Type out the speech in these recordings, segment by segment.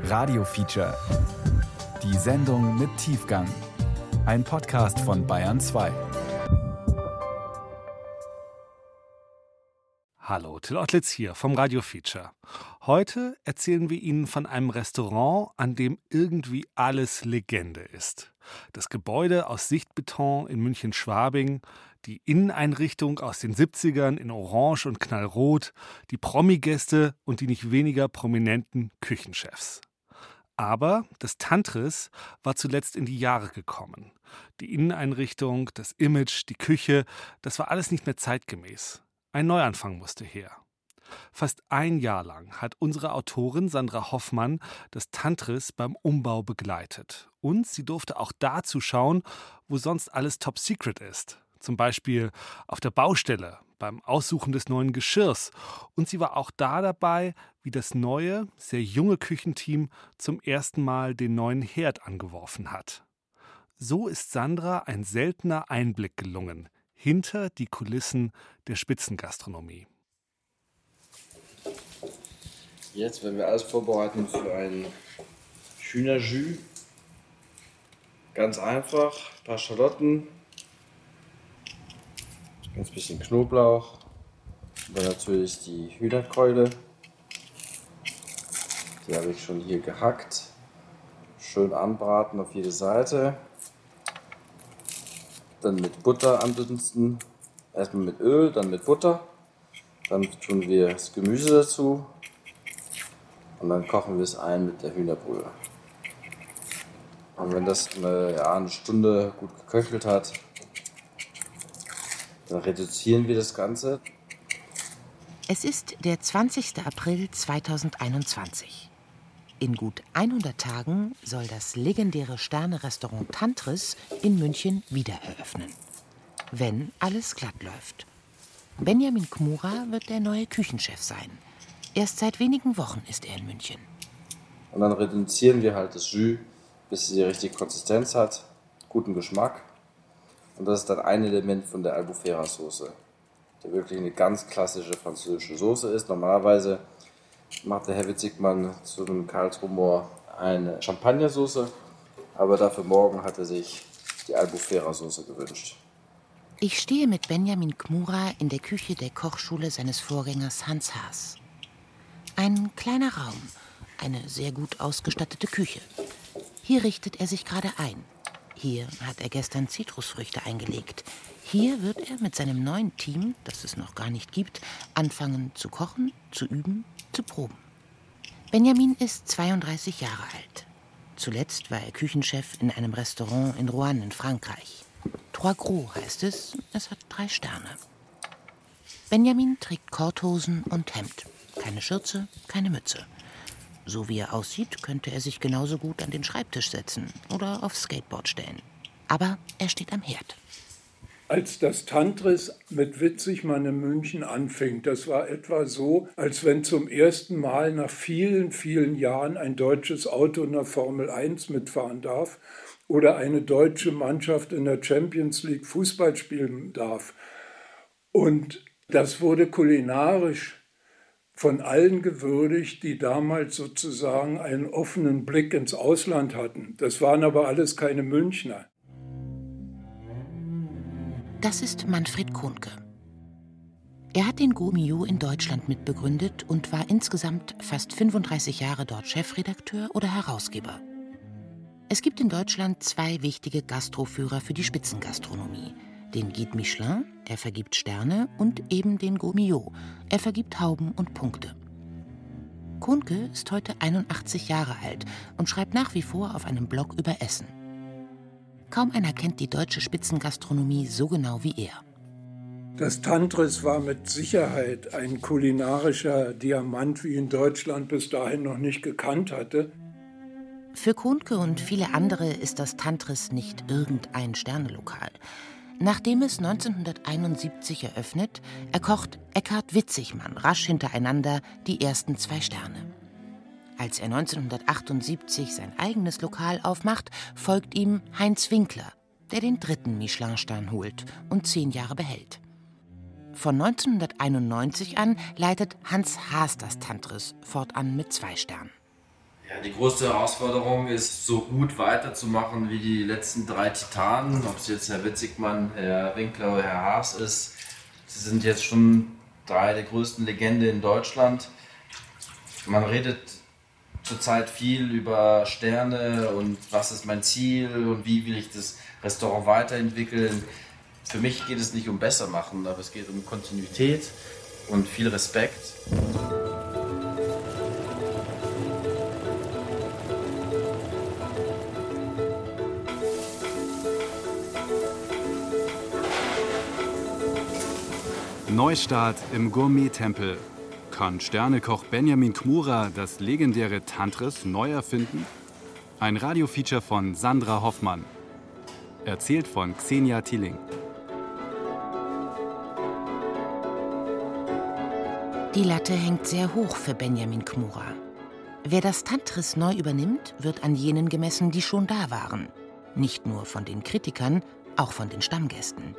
Radio Feature. Die Sendung mit Tiefgang. Ein Podcast von Bayern 2. Hallo, Till Ottlitz hier vom Radio Feature. Heute erzählen wir Ihnen von einem Restaurant, an dem irgendwie alles Legende ist. Das Gebäude aus Sichtbeton in München-Schwabing, die Inneneinrichtung aus den 70ern in Orange und Knallrot, die Promi-Gäste und die nicht weniger prominenten Küchenchefs. Aber das Tantris war zuletzt in die Jahre gekommen. Die Inneneinrichtung, das Image, die Küche, das war alles nicht mehr zeitgemäß. Ein Neuanfang musste her. Fast ein Jahr lang hat unsere Autorin Sandra Hoffmann das Tantris beim Umbau begleitet. Und sie durfte auch da zuschauen, wo sonst alles top secret ist zum Beispiel auf der Baustelle, beim Aussuchen des neuen Geschirrs. Und sie war auch da dabei, wie das neue, sehr junge Küchenteam zum ersten Mal den neuen Herd angeworfen hat. So ist Sandra ein seltener Einblick gelungen hinter die Kulissen der Spitzengastronomie. Jetzt werden wir alles vorbereiten für ein Hühnerjus. Ganz einfach, ein paar Schalotten, Ganz bisschen Knoblauch. Dann natürlich die Hühnerkeule. Die habe ich schon hier gehackt. Schön anbraten auf jede Seite. Dann mit Butter andünsten. Erstmal mit Öl, dann mit Butter. Dann tun wir das Gemüse dazu. Und dann kochen wir es ein mit der Hühnerbrühe. Und wenn das eine, ja, eine Stunde gut geköchelt hat, dann reduzieren wir das Ganze. Es ist der 20. April 2021. In gut 100 Tagen soll das legendäre Sterne-Restaurant Tantris in München wieder eröffnen. Wenn alles glatt läuft. Benjamin Kmura wird der neue Küchenchef sein. Erst seit wenigen Wochen ist er in München. Und dann reduzieren wir halt das Jus, bis es die richtige Konsistenz hat, guten Geschmack. Und das ist dann ein Element von der Albufera Soße, die wirklich eine ganz klassische französische Soße ist. Normalerweise macht der Herr Witzigmann zu einem Karlsruher eine Champagnersoße, aber dafür morgen hat er sich die Albufera Soße gewünscht. Ich stehe mit Benjamin Kmura in der Küche der Kochschule seines Vorgängers Hans Haas. Ein kleiner Raum, eine sehr gut ausgestattete Küche. Hier richtet er sich gerade ein. Hier hat er gestern Zitrusfrüchte eingelegt. Hier wird er mit seinem neuen Team, das es noch gar nicht gibt, anfangen zu kochen, zu üben, zu proben. Benjamin ist 32 Jahre alt. Zuletzt war er Küchenchef in einem Restaurant in Rouen in Frankreich. Trois Gros heißt es, es hat drei Sterne. Benjamin trägt Korthosen und Hemd. Keine Schürze, keine Mütze. So wie er aussieht, könnte er sich genauso gut an den Schreibtisch setzen oder aufs Skateboard stellen. Aber er steht am Herd. Als das Tantris mit Witzigmann in München anfing, das war etwa so, als wenn zum ersten Mal nach vielen, vielen Jahren ein deutsches Auto in der Formel 1 mitfahren darf oder eine deutsche Mannschaft in der Champions League Fußball spielen darf. Und das wurde kulinarisch von allen gewürdigt, die damals sozusagen einen offenen Blick ins Ausland hatten. Das waren aber alles keine Münchner. Das ist Manfred Kohnke. Er hat den Gomio in Deutschland mitbegründet und war insgesamt fast 35 Jahre dort Chefredakteur oder Herausgeber. Es gibt in Deutschland zwei wichtige Gastroführer für die Spitzengastronomie – den Guide Michelin, er vergibt Sterne, und eben den Gourmillot, er vergibt Hauben und Punkte. Kuhnke ist heute 81 Jahre alt und schreibt nach wie vor auf einem Blog über Essen. Kaum einer kennt die deutsche Spitzengastronomie so genau wie er. Das Tantris war mit Sicherheit ein kulinarischer Diamant, wie in Deutschland bis dahin noch nicht gekannt hatte. Für Kuhnke und viele andere ist das Tantris nicht irgendein Sternelokal. Nachdem es 1971 eröffnet, erkocht Eckhard Witzigmann rasch hintereinander die ersten zwei Sterne. Als er 1978 sein eigenes Lokal aufmacht, folgt ihm Heinz Winkler, der den dritten Michelin-Stern holt und zehn Jahre behält. Von 1991 an leitet Hans Haas das Tantris, fortan mit zwei Sternen. Ja, die größte Herausforderung ist, so gut weiterzumachen wie die letzten drei Titanen. Ob es jetzt Herr Witzigmann, Herr Winkler oder Herr Haas ist. Sie sind jetzt schon drei der größten Legenden in Deutschland. Man redet zurzeit viel über Sterne und was ist mein Ziel und wie will ich das Restaurant weiterentwickeln. Für mich geht es nicht um besser machen, aber es geht um Kontinuität und viel Respekt. Neustart im Gourmet-Tempel. Kann Sternekoch Benjamin Kmura das legendäre Tantris neu erfinden? Ein Radiofeature von Sandra Hoffmann. Erzählt von Xenia Tilling. Die Latte hängt sehr hoch für Benjamin Kmura. Wer das Tantris neu übernimmt, wird an jenen gemessen, die schon da waren. Nicht nur von den Kritikern, auch von den Stammgästen.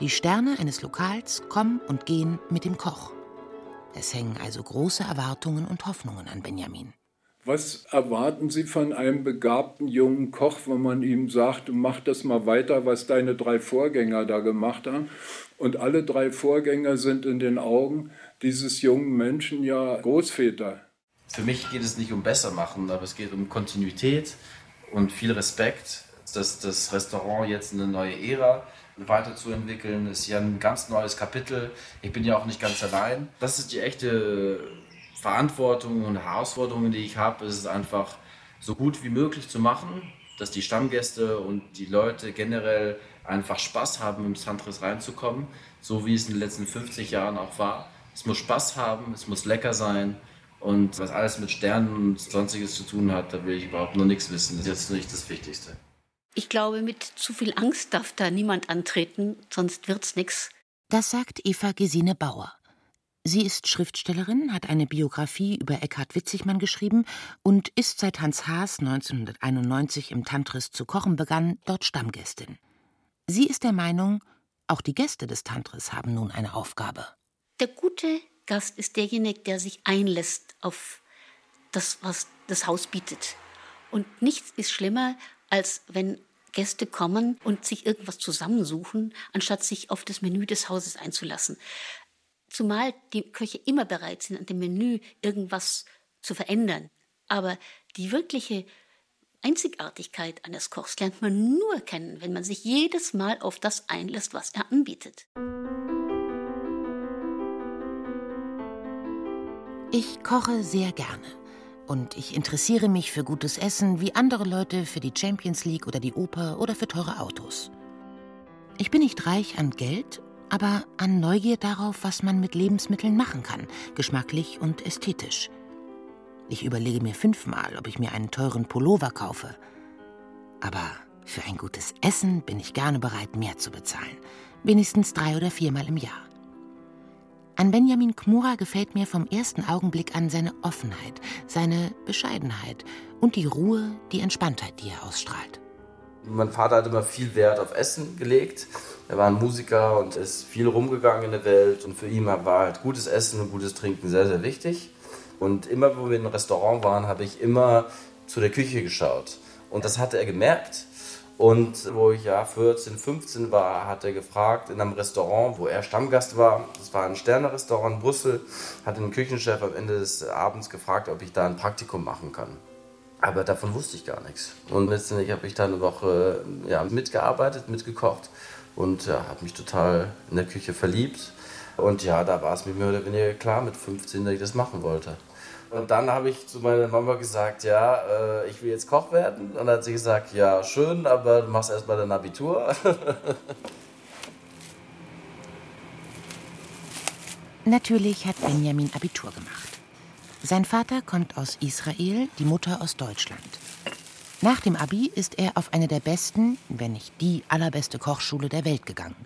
Die Sterne eines Lokals kommen und gehen mit dem Koch. Es hängen also große Erwartungen und Hoffnungen an Benjamin. Was erwarten Sie von einem begabten jungen Koch, wenn man ihm sagt, mach das mal weiter, was deine drei Vorgänger da gemacht haben? Und alle drei Vorgänger sind in den Augen dieses jungen Menschen ja Großväter. Für mich geht es nicht um besser machen, aber es geht um Kontinuität und viel Respekt, dass das Restaurant jetzt eine neue Ära weiterzuentwickeln. Ist ja ein ganz neues Kapitel. Ich bin ja auch nicht ganz allein. Das ist die echte Verantwortung und Herausforderung, die ich habe. Es ist einfach so gut wie möglich zu machen, dass die Stammgäste und die Leute generell einfach Spaß haben, im Santris reinzukommen, so wie es in den letzten 50 Jahren auch war. Es muss Spaß haben, es muss lecker sein. Und was alles mit Sternen und sonstiges zu tun hat, da will ich überhaupt noch nichts wissen. Das ist jetzt nicht das Wichtigste. Ich glaube, mit zu viel Angst darf da niemand antreten, sonst wird's nix. Das sagt Eva Gesine Bauer. Sie ist Schriftstellerin, hat eine Biografie über Eckhard Witzigmann geschrieben und ist seit Hans Haas 1991 im Tantris zu kochen begann, dort Stammgästin. Sie ist der Meinung, auch die Gäste des Tantris haben nun eine Aufgabe. Der gute Gast ist derjenige, der sich einlässt auf das, was das Haus bietet. Und nichts ist schlimmer, als wenn Gäste kommen und sich irgendwas zusammensuchen, anstatt sich auf das Menü des Hauses einzulassen. Zumal die Köche immer bereit sind, an dem Menü irgendwas zu verändern. Aber die wirkliche Einzigartigkeit eines Kochs lernt man nur kennen, wenn man sich jedes Mal auf das einlässt, was er anbietet. Ich koche sehr gerne. Und ich interessiere mich für gutes Essen wie andere Leute für die Champions League oder die Oper oder für teure Autos. Ich bin nicht reich an Geld, aber an Neugier darauf, was man mit Lebensmitteln machen kann, geschmacklich und ästhetisch. Ich überlege mir fünfmal, ob ich mir einen teuren Pullover kaufe. Aber für ein gutes Essen bin ich gerne bereit, mehr zu bezahlen. Wenigstens drei oder viermal im Jahr. An Benjamin Kmura gefällt mir vom ersten Augenblick an seine Offenheit, seine Bescheidenheit und die Ruhe, die Entspanntheit, die er ausstrahlt. Mein Vater hat immer viel Wert auf Essen gelegt. Er war ein Musiker und ist viel rumgegangen in der Welt. Und für ihn war halt gutes Essen und gutes Trinken sehr, sehr wichtig. Und immer, wo wir in einem Restaurant waren, habe ich immer zu der Küche geschaut. Und das hatte er gemerkt. Und wo ich ja 14, 15 war, hat er gefragt in einem Restaurant, wo er Stammgast war. Das war ein Sternerestaurant in Brüssel. Hat den Küchenchef am Ende des Abends gefragt, ob ich da ein Praktikum machen kann. Aber davon wusste ich gar nichts. Und letztendlich habe ich da eine Woche ja, mitgearbeitet, mitgekocht und ja, habe mich total in der Küche verliebt. Und ja, da war es mir mehr oder weniger klar mit 15, dass ich das machen wollte. Und dann habe ich zu meiner Mama gesagt, ja, äh, ich will jetzt Koch werden. Und dann hat sie gesagt, ja, schön, aber du machst erstmal dein Abitur. Natürlich hat Benjamin Abitur gemacht. Sein Vater kommt aus Israel, die Mutter aus Deutschland. Nach dem Abi ist er auf eine der besten, wenn nicht die allerbeste Kochschule der Welt gegangen,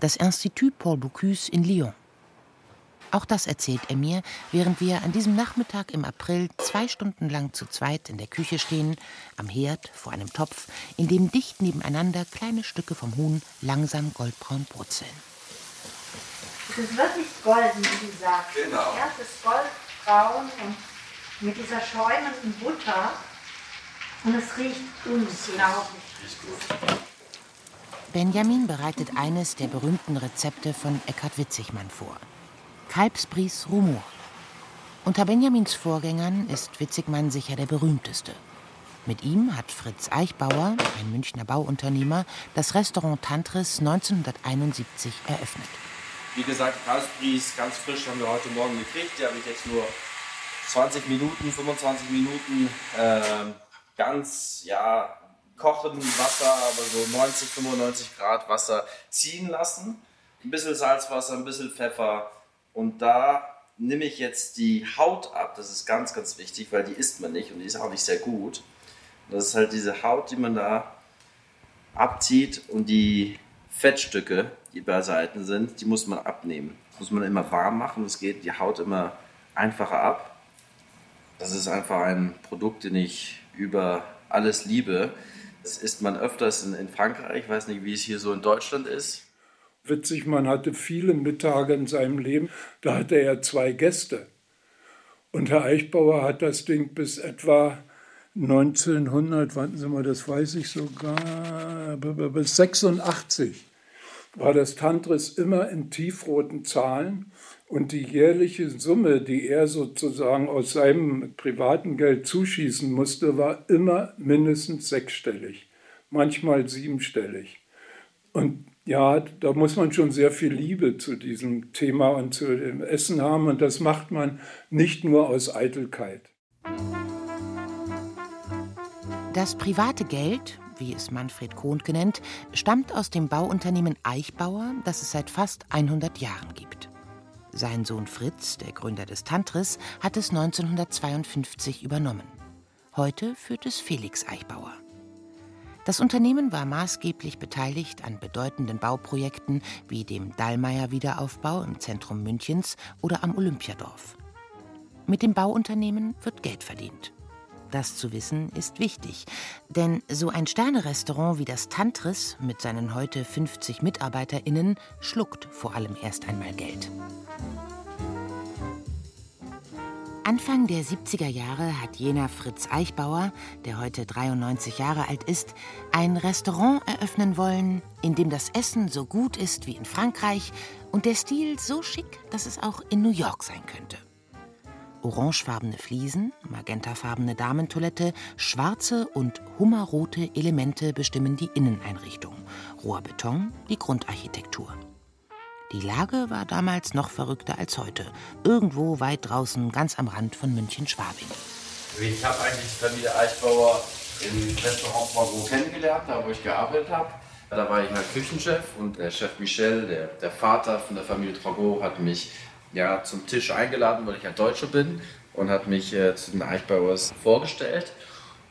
das Institut Paul Bocuse in Lyon. Auch das erzählt er mir, während wir an diesem Nachmittag im April zwei Stunden lang zu zweit in der Küche stehen, am Herd vor einem Topf, in dem dicht nebeneinander kleine Stücke vom Huhn langsam goldbraun brutzeln. Es ist wirklich golden, wie gesagt. Genau. Ja, es ist goldbraun und mit dieser schäumenden Butter. Und es riecht unglaublich. Riecht gut. Benjamin bereitet eines der berühmten Rezepte von Eckhard Witzigmann vor. Kalbsbries Rumor. Unter Benjamins Vorgängern ist Witzigmann sicher der berühmteste. Mit ihm hat Fritz Eichbauer, ein Münchner Bauunternehmer, das Restaurant Tantris 1971 eröffnet. Wie gesagt, Kalbsbries ganz frisch haben wir heute Morgen gekriegt. Die habe ich jetzt nur 20 Minuten, 25 Minuten äh, ganz ja, kochen Wasser, aber so 90, 95 Grad Wasser ziehen lassen. Ein bisschen Salzwasser, ein bisschen Pfeffer. Und da nehme ich jetzt die Haut ab. Das ist ganz, ganz wichtig, weil die isst man nicht und die ist auch nicht sehr gut. Das ist halt diese Haut, die man da abzieht und die Fettstücke, die bei Seiten sind, die muss man abnehmen. Das muss man immer warm machen. Es geht die Haut immer einfacher ab. Das ist einfach ein Produkt, den ich über alles liebe. Das isst man öfters in, in Frankreich. Ich weiß nicht, wie es hier so in Deutschland ist. Witzig, man hatte viele Mittage in seinem Leben, da hatte er zwei Gäste. Und Herr Eichbauer hat das Ding bis etwa 1900, warten Sie mal, das weiß ich sogar, bis 86 war das Tantris immer in tiefroten Zahlen und die jährliche Summe, die er sozusagen aus seinem privaten Geld zuschießen musste, war immer mindestens sechsstellig, manchmal siebenstellig. Und ja, da muss man schon sehr viel Liebe zu diesem Thema und zu dem Essen haben und das macht man nicht nur aus Eitelkeit. Das private Geld, wie es Manfred Kohn genannt, stammt aus dem Bauunternehmen Eichbauer, das es seit fast 100 Jahren gibt. Sein Sohn Fritz, der Gründer des Tantris, hat es 1952 übernommen. Heute führt es Felix Eichbauer. Das Unternehmen war maßgeblich beteiligt an bedeutenden Bauprojekten wie dem Dallmayr-Wiederaufbau im Zentrum Münchens oder am Olympiadorf. Mit dem Bauunternehmen wird Geld verdient. Das zu wissen ist wichtig, denn so ein Sternerestaurant wie das Tantris mit seinen heute 50 MitarbeiterInnen schluckt vor allem erst einmal Geld. Anfang der 70er Jahre hat jener Fritz Eichbauer, der heute 93 Jahre alt ist, ein Restaurant eröffnen wollen, in dem das Essen so gut ist wie in Frankreich und der Stil so schick, dass es auch in New York sein könnte. Orangefarbene Fliesen, magentafarbene Damentoilette, schwarze und hummerrote Elemente bestimmen die Inneneinrichtung, roher Beton die Grundarchitektur. Die Lage war damals noch verrückter als heute. Irgendwo weit draußen, ganz am Rand von München-Schwabing. Ich habe eigentlich Familie Eichbauer im Restaurant Margot kennengelernt, da wo ich gearbeitet habe. Da war ich halt Küchenchef und der Chef Michel, der, der Vater von der Familie Trago, hat mich ja, zum Tisch eingeladen, weil ich ja Deutscher bin und hat mich äh, zu den Eichbauers vorgestellt.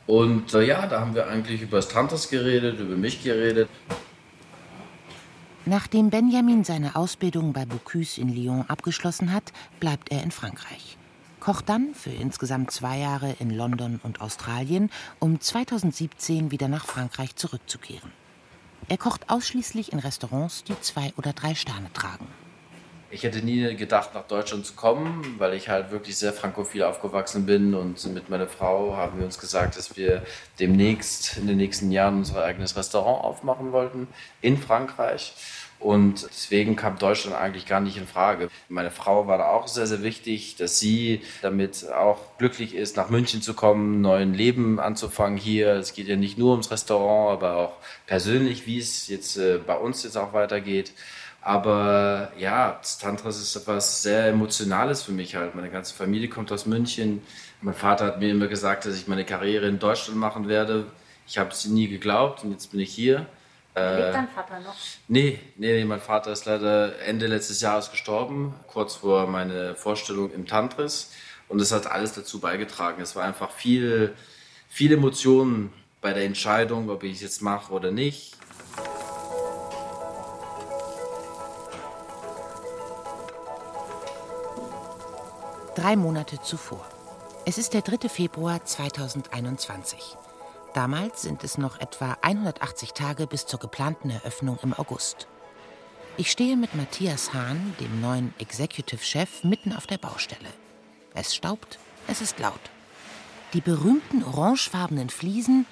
Und äh, ja, da haben wir eigentlich über das Tantas geredet, über mich geredet. Nachdem Benjamin seine Ausbildung bei Bocuse in Lyon abgeschlossen hat, bleibt er in Frankreich. Kocht dann für insgesamt zwei Jahre in London und Australien, um 2017 wieder nach Frankreich zurückzukehren. Er kocht ausschließlich in Restaurants, die zwei oder drei Sterne tragen. Ich hätte nie gedacht, nach Deutschland zu kommen, weil ich halt wirklich sehr frankophil aufgewachsen bin und mit meiner Frau haben wir uns gesagt, dass wir demnächst in den nächsten Jahren unser eigenes Restaurant aufmachen wollten in Frankreich. Und deswegen kam Deutschland eigentlich gar nicht in Frage. Meine Frau war da auch sehr, sehr wichtig, dass sie damit auch glücklich ist, nach München zu kommen, neuen Leben anzufangen hier. Es geht ja nicht nur ums Restaurant, aber auch persönlich, wie es jetzt äh, bei uns jetzt auch weitergeht. Aber ja, das Tantras ist etwas sehr Emotionales für mich halt. Meine ganze Familie kommt aus München. Mein Vater hat mir immer gesagt, dass ich meine Karriere in Deutschland machen werde. Ich habe es nie geglaubt und jetzt bin ich hier. Äh, Lebt dein Vater noch? Nee, nee, nee, mein Vater ist leider Ende letztes Jahres gestorben, kurz vor meiner Vorstellung im Tantris. Und das hat alles dazu beigetragen. Es war einfach viel, viel Emotionen bei der Entscheidung, ob ich es jetzt mache oder nicht. Drei Monate zuvor. Es ist der 3. Februar 2021. Damals sind es noch etwa 180 Tage bis zur geplanten Eröffnung im August. Ich stehe mit Matthias Hahn, dem neuen Executive Chef, mitten auf der Baustelle. Es staubt, es ist laut. Die berühmten orangefarbenen Fliesen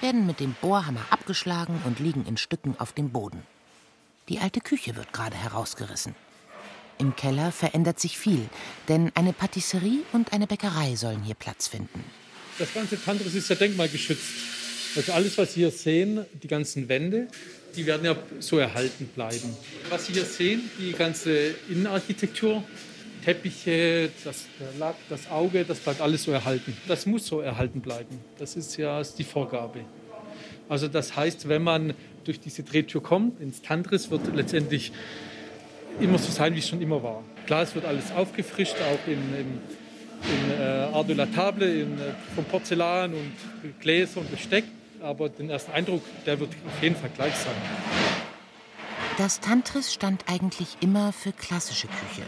werden mit dem Bohrhammer abgeschlagen und liegen in Stücken auf dem Boden. Die alte Küche wird gerade herausgerissen. Im Keller verändert sich viel, denn eine Patisserie und eine Bäckerei sollen hier Platz finden. Das ganze Tantris ist ja denkmalgeschützt. Also alles, was Sie hier sehen, die ganzen Wände, die werden ja so erhalten bleiben. Was Sie hier sehen, die ganze Innenarchitektur, Teppiche, das, Lack, das Auge, das bleibt alles so erhalten. Das muss so erhalten bleiben. Das ist ja die Vorgabe. Also das heißt, wenn man durch diese Drehtür kommt, ins Tantris, wird letztendlich immer so sein, wie es schon immer war. Klar, es wird alles aufgefrischt, auch in, in, in äh, Art de la Table, in, äh, vom Porzellan und Gläser und Besteck. Aber den ersten Eindruck, der wird auf jeden Fall gleich sein. Das Tantris stand eigentlich immer für klassische Küche.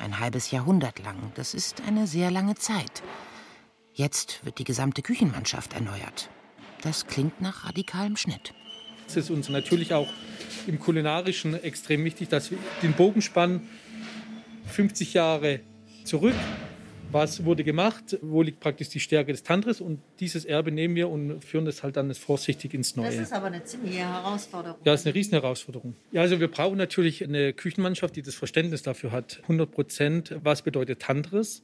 Ein halbes Jahrhundert lang. Das ist eine sehr lange Zeit. Jetzt wird die gesamte Küchenmannschaft erneuert. Das klingt nach radikalem Schnitt. Es ist uns natürlich auch im Kulinarischen extrem wichtig, dass wir den Bogen spannen, 50 Jahre zurück. Was wurde gemacht? Wo liegt praktisch die Stärke des Tantris? Und dieses Erbe nehmen wir und führen das halt dann vorsichtig ins Neue. Das ist aber eine ziemliche Herausforderung. Ja, das ist eine riesen Herausforderung. Ja, also wir brauchen natürlich eine Küchenmannschaft, die das Verständnis dafür hat. 100 Prozent. Was bedeutet Tantris?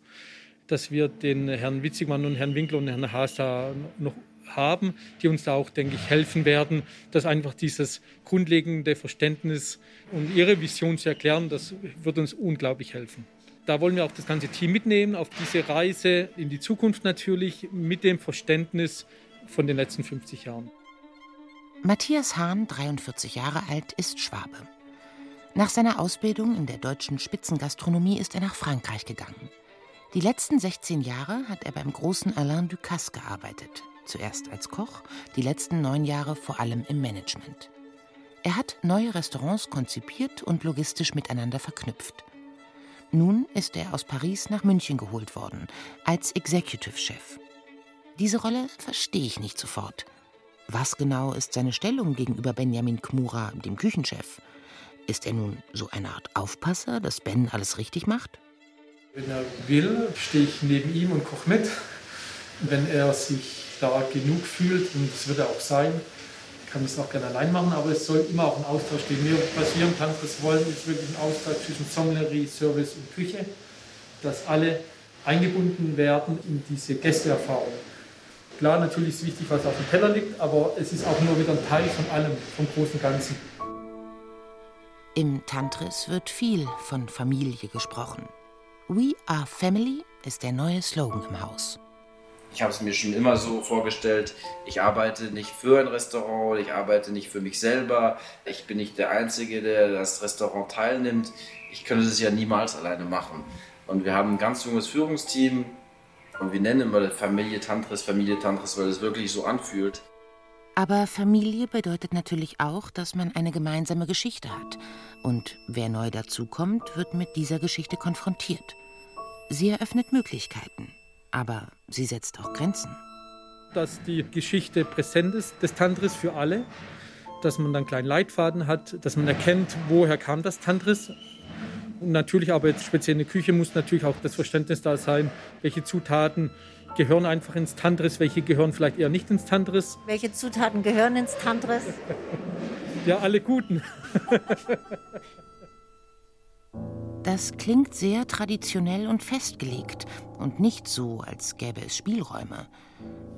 Dass wir den Herrn Witzigmann und Herrn Winkler und Herrn Haas da noch haben, die uns da auch, denke ich, helfen werden, dass einfach dieses grundlegende Verständnis und ihre Vision zu erklären, das wird uns unglaublich helfen. Da wollen wir auch das ganze Team mitnehmen auf diese Reise in die Zukunft natürlich mit dem Verständnis von den letzten 50 Jahren. Matthias Hahn, 43 Jahre alt, ist Schwabe. Nach seiner Ausbildung in der deutschen Spitzengastronomie ist er nach Frankreich gegangen. Die letzten 16 Jahre hat er beim großen Alain Ducasse gearbeitet, zuerst als Koch, die letzten neun Jahre vor allem im Management. Er hat neue Restaurants konzipiert und logistisch miteinander verknüpft. Nun ist er aus Paris nach München geholt worden, als Executive Chef. Diese Rolle verstehe ich nicht sofort. Was genau ist seine Stellung gegenüber Benjamin Kmura, dem Küchenchef? Ist er nun so eine Art Aufpasser, dass Ben alles richtig macht? Wenn er will, stehe ich neben ihm und koche mit. Wenn er sich da genug fühlt, und das wird er auch sein, kann das auch gerne allein machen, aber es soll immer auch ein Austausch geben. Wir, was wir im Tanzkurs wollen, ist wirklich ein Austausch zwischen Sommelerie, Service und Küche, dass alle eingebunden werden in diese Gästeerfahrung. Klar, natürlich ist wichtig, was auf dem Teller liegt, aber es ist auch nur wieder ein Teil von allem, vom großen Ganzen. Im Tantris wird viel von Familie gesprochen. We are Family ist der neue Slogan im Haus. Ich habe es mir schon immer so vorgestellt, ich arbeite nicht für ein Restaurant, ich arbeite nicht für mich selber, ich bin nicht der Einzige, der das Restaurant teilnimmt. Ich könnte das ja niemals alleine machen. Und wir haben ein ganz junges Führungsteam und wir nennen immer Familie Tantris, Familie Tantris, weil es wirklich so anfühlt. Aber Familie bedeutet natürlich auch, dass man eine gemeinsame Geschichte hat. Und wer neu dazukommt, wird mit dieser Geschichte konfrontiert. Sie eröffnet Möglichkeiten aber sie setzt auch Grenzen. Dass die Geschichte präsent ist des Tantris für alle, dass man dann einen kleinen Leitfaden hat, dass man erkennt, woher kam das Tantris. Und natürlich aber jetzt speziell in der Küche muss natürlich auch das Verständnis da sein, welche Zutaten gehören einfach ins Tantris, welche gehören vielleicht eher nicht ins Tantris. Welche Zutaten gehören ins Tantris? ja, alle guten. Das klingt sehr traditionell und festgelegt und nicht so, als gäbe es Spielräume.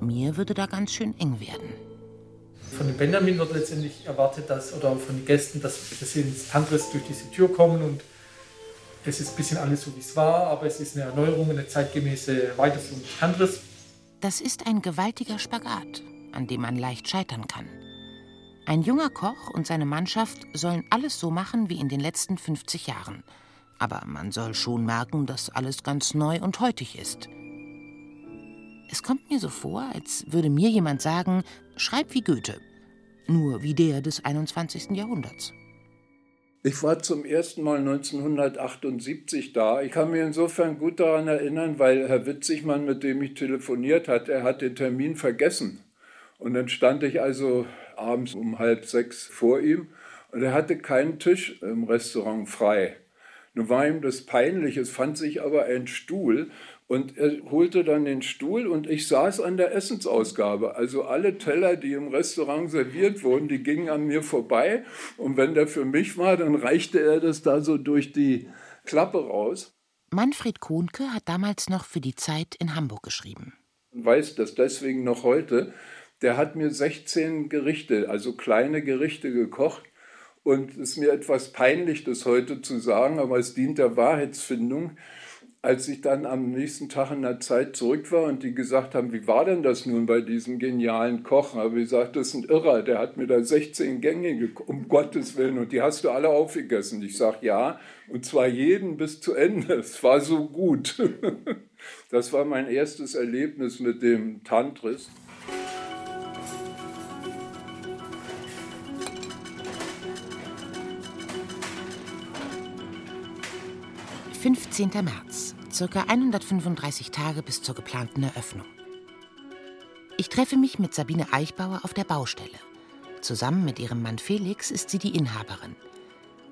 Mir würde da ganz schön eng werden. Von den Benjamin wird letztendlich erwartet, dass, oder von den Gästen, dass, dass sie ins Tantris durch diese Tür kommen und es ist ein bisschen alles so, wie es war, aber es ist eine Erneuerung, eine zeitgemäße Weiterführung des Tantris. Das ist ein gewaltiger Spagat, an dem man leicht scheitern kann. Ein junger Koch und seine Mannschaft sollen alles so machen wie in den letzten 50 Jahren – aber man soll schon merken, dass alles ganz neu und heutig ist. Es kommt mir so vor, als würde mir jemand sagen, schreib wie Goethe, nur wie der des 21. Jahrhunderts. Ich war zum ersten Mal 1978 da. Ich kann mich insofern gut daran erinnern, weil Herr Witzigmann, mit dem ich telefoniert hatte, er hat den Termin vergessen. Und dann stand ich also abends um halb sechs vor ihm und er hatte keinen Tisch im Restaurant frei. Nun war ihm das peinlich, es fand sich aber ein Stuhl Und er holte dann den Stuhl und ich saß an der Essensausgabe. Also alle Teller, die im Restaurant serviert wurden, die gingen an mir vorbei. Und wenn der für mich war, dann reichte er das da so durch die Klappe raus. Manfred Kohnke hat damals noch für die Zeit in Hamburg geschrieben. Weiß das deswegen noch heute. Der hat mir 16 Gerichte, also kleine Gerichte gekocht. Und es ist mir etwas peinlich, das heute zu sagen, aber es dient der Wahrheitsfindung als ich dann am nächsten Tag in der Zeit zurück war und die gesagt haben, wie war denn das nun bei diesem genialen Kochen? Habe ich gesagt, das ist ein Irrer, der hat mir da 16 Gänge, um Gottes Willen, und die hast du alle aufgegessen. Ich sage, ja, und zwar jeden bis zu Ende. Es war so gut. Das war mein erstes Erlebnis mit dem Tantris. 15. März, circa 135 Tage bis zur geplanten Eröffnung. Ich treffe mich mit Sabine Eichbauer auf der Baustelle. Zusammen mit ihrem Mann Felix ist sie die Inhaberin.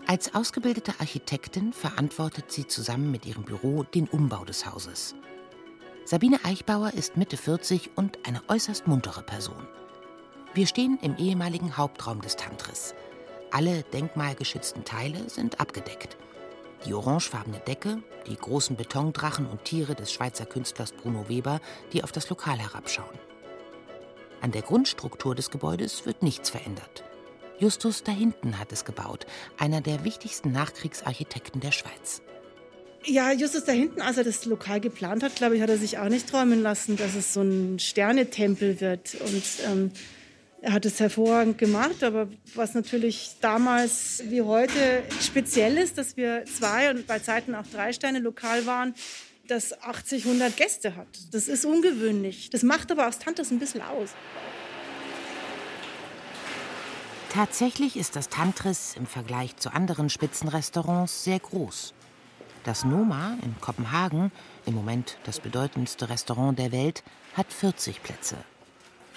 Als ausgebildete Architektin verantwortet sie zusammen mit ihrem Büro den Umbau des Hauses. Sabine Eichbauer ist Mitte 40 und eine äußerst muntere Person. Wir stehen im ehemaligen Hauptraum des Tantris. Alle denkmalgeschützten Teile sind abgedeckt. Die orangefarbene Decke, die großen Betondrachen und Tiere des Schweizer Künstlers Bruno Weber, die auf das Lokal herabschauen. An der Grundstruktur des Gebäudes wird nichts verändert. Justus da hinten hat es gebaut, einer der wichtigsten Nachkriegsarchitekten der Schweiz. Ja, Justus da hinten, als er das Lokal geplant hat, glaube ich, hat er sich auch nicht träumen lassen, dass es so ein Sternetempel wird. Und ähm, er hat es hervorragend gemacht, aber was natürlich damals wie heute speziell ist, dass wir zwei und bei Zeiten auch drei Sterne lokal waren, das 80, 100 Gäste hat. Das ist ungewöhnlich. Das macht aber aus Tantas ein bisschen aus. Tatsächlich ist das Tantris im Vergleich zu anderen Spitzenrestaurants sehr groß. Das Noma in Kopenhagen, im Moment das bedeutendste Restaurant der Welt, hat 40 Plätze.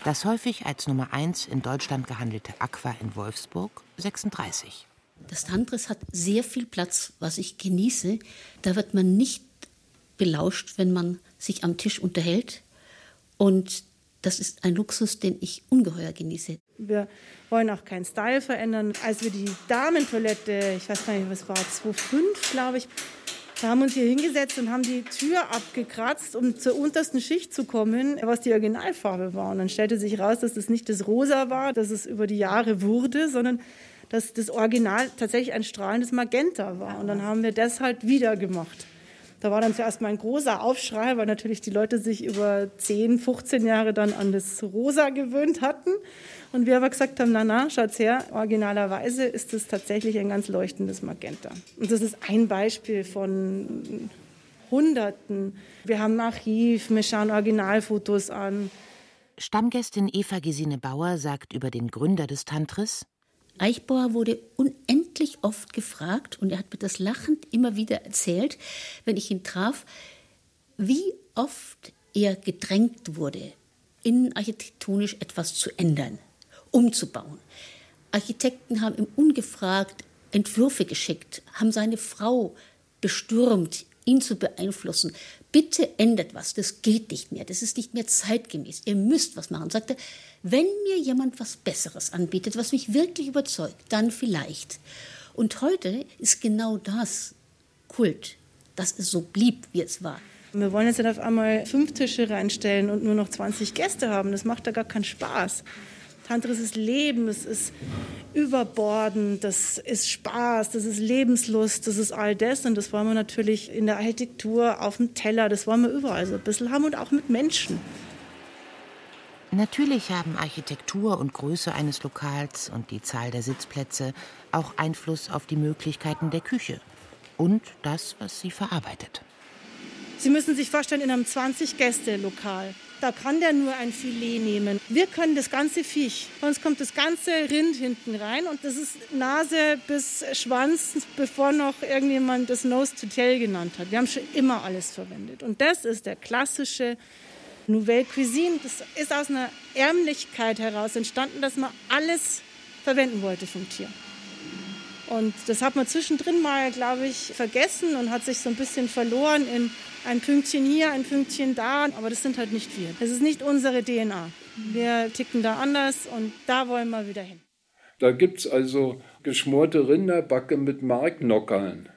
Das häufig als Nummer 1 in Deutschland gehandelte Aqua in Wolfsburg 36. Das Tantris hat sehr viel Platz, was ich genieße. Da wird man nicht belauscht, wenn man sich am Tisch unterhält. Und das ist ein Luxus, den ich ungeheuer genieße. Wir wollen auch keinen Style verändern. Als wir die Damentoilette, ich weiß gar nicht, was war, 2005, glaube ich, wir haben uns hier hingesetzt und haben die Tür abgekratzt, um zur untersten Schicht zu kommen, was die Originalfarbe war. Und dann stellte sich raus, dass das nicht das Rosa war, dass es über die Jahre wurde, sondern dass das Original tatsächlich ein strahlendes Magenta war. Und dann haben wir das halt wieder gemacht. Da war dann zuerst mal ein großer Aufschrei, weil natürlich die Leute sich über 10, 15 Jahre dann an das Rosa gewöhnt hatten. Und wir aber gesagt haben, na na, schaut's her, originalerweise ist es tatsächlich ein ganz leuchtendes Magenta. Und das ist ein Beispiel von Hunderten. Wir haben ein Archiv, wir schauen Originalfotos an. Stammgästin Eva Gesine Bauer sagt über den Gründer des Tantris, Eichbauer wurde unendlich oft gefragt und er hat mir das lachend immer wieder erzählt, wenn ich ihn traf, wie oft er gedrängt wurde, innenarchitektonisch etwas zu ändern umzubauen. Architekten haben ihm ungefragt Entwürfe geschickt, haben seine Frau bestürmt, ihn zu beeinflussen. Bitte ändert was, das geht nicht mehr, das ist nicht mehr zeitgemäß, ihr müsst was machen. Sagte, wenn mir jemand was Besseres anbietet, was mich wirklich überzeugt, dann vielleicht. Und heute ist genau das Kult, dass es so blieb, wie es war. Wir wollen jetzt nicht auf einmal fünf Tische reinstellen und nur noch 20 Gäste haben. Das macht da gar keinen Spaß. Tantris ist Leben, es ist Überborden, das ist Spaß, das ist Lebenslust, das ist all das. Und das wollen wir natürlich in der Architektur, auf dem Teller, das wollen wir überall so ein bisschen haben und auch mit Menschen. Natürlich haben Architektur und Größe eines Lokals und die Zahl der Sitzplätze auch Einfluss auf die Möglichkeiten der Küche und das, was sie verarbeitet. Sie müssen sich vorstellen, in einem 20-Gäste-Lokal da kann der nur ein Filet nehmen. Wir können das ganze Viech. Bei uns kommt das ganze Rind hinten rein und das ist Nase bis Schwanz, bevor noch irgendjemand das Nose to Tail genannt hat. Wir haben schon immer alles verwendet. Und das ist der klassische Nouvelle Cuisine. Das ist aus einer Ärmlichkeit heraus entstanden, dass man alles verwenden wollte vom Tier. Und das hat man zwischendrin mal, glaube ich, vergessen und hat sich so ein bisschen verloren in ein Pünktchen hier, ein Pünktchen da. Aber das sind halt nicht wir. Das ist nicht unsere DNA. Wir ticken da anders und da wollen wir wieder hin. Da gibt es also geschmorte Rinderbacke mit Marknockern.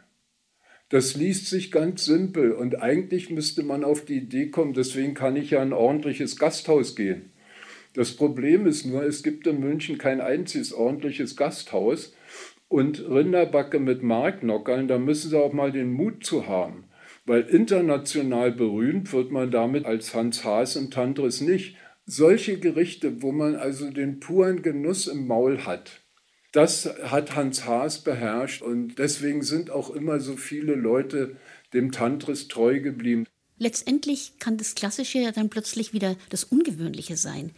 Das liest sich ganz simpel und eigentlich müsste man auf die Idee kommen, deswegen kann ich ja ein ordentliches Gasthaus gehen. Das Problem ist nur, es gibt in München kein einziges ordentliches Gasthaus und Rinderbacke mit Marknockern, da müssen sie auch mal den Mut zu haben. Weil international berühmt wird man damit als Hans Haas und Tantris nicht. Solche Gerichte, wo man also den puren Genuss im Maul hat, das hat Hans Haas beherrscht und deswegen sind auch immer so viele Leute dem Tantris treu geblieben. Letztendlich kann das Klassische ja dann plötzlich wieder das Ungewöhnliche sein.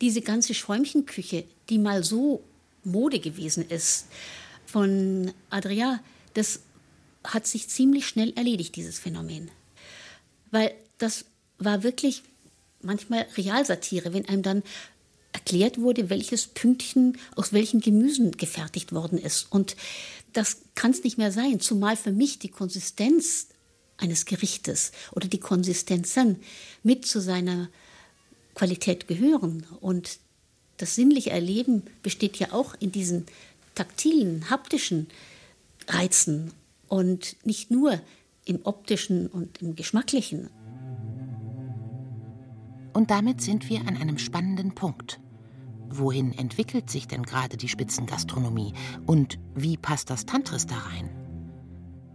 Diese ganze Schäumchenküche, die mal so Mode gewesen ist, von Adria, das hat sich ziemlich schnell erledigt, dieses Phänomen. Weil das war wirklich manchmal Realsatire, wenn einem dann erklärt wurde, welches Pünktchen aus welchen Gemüsen gefertigt worden ist. Und das kann es nicht mehr sein, zumal für mich die Konsistenz eines Gerichtes oder die Konsistenzen mit zu seiner Qualität gehören. Und das sinnliche Erleben besteht ja auch in diesen taktilen, haptischen Reizen und nicht nur im optischen und im geschmacklichen. Und damit sind wir an einem spannenden Punkt. Wohin entwickelt sich denn gerade die Spitzengastronomie und wie passt das Tantris da rein?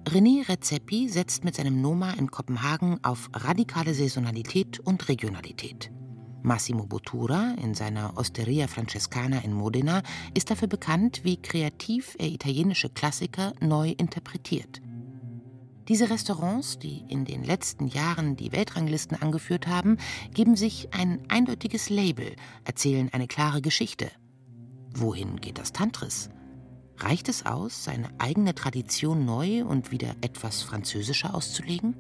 René Rezepi setzt mit seinem Noma in Kopenhagen auf radikale Saisonalität und Regionalität. Massimo Bottura in seiner Osteria Francescana in Modena ist dafür bekannt, wie kreativ er italienische Klassiker neu interpretiert. Diese Restaurants, die in den letzten Jahren die Weltranglisten angeführt haben, geben sich ein eindeutiges Label, erzählen eine klare Geschichte. Wohin geht das Tantris? Reicht es aus, seine eigene Tradition neu und wieder etwas französischer auszulegen?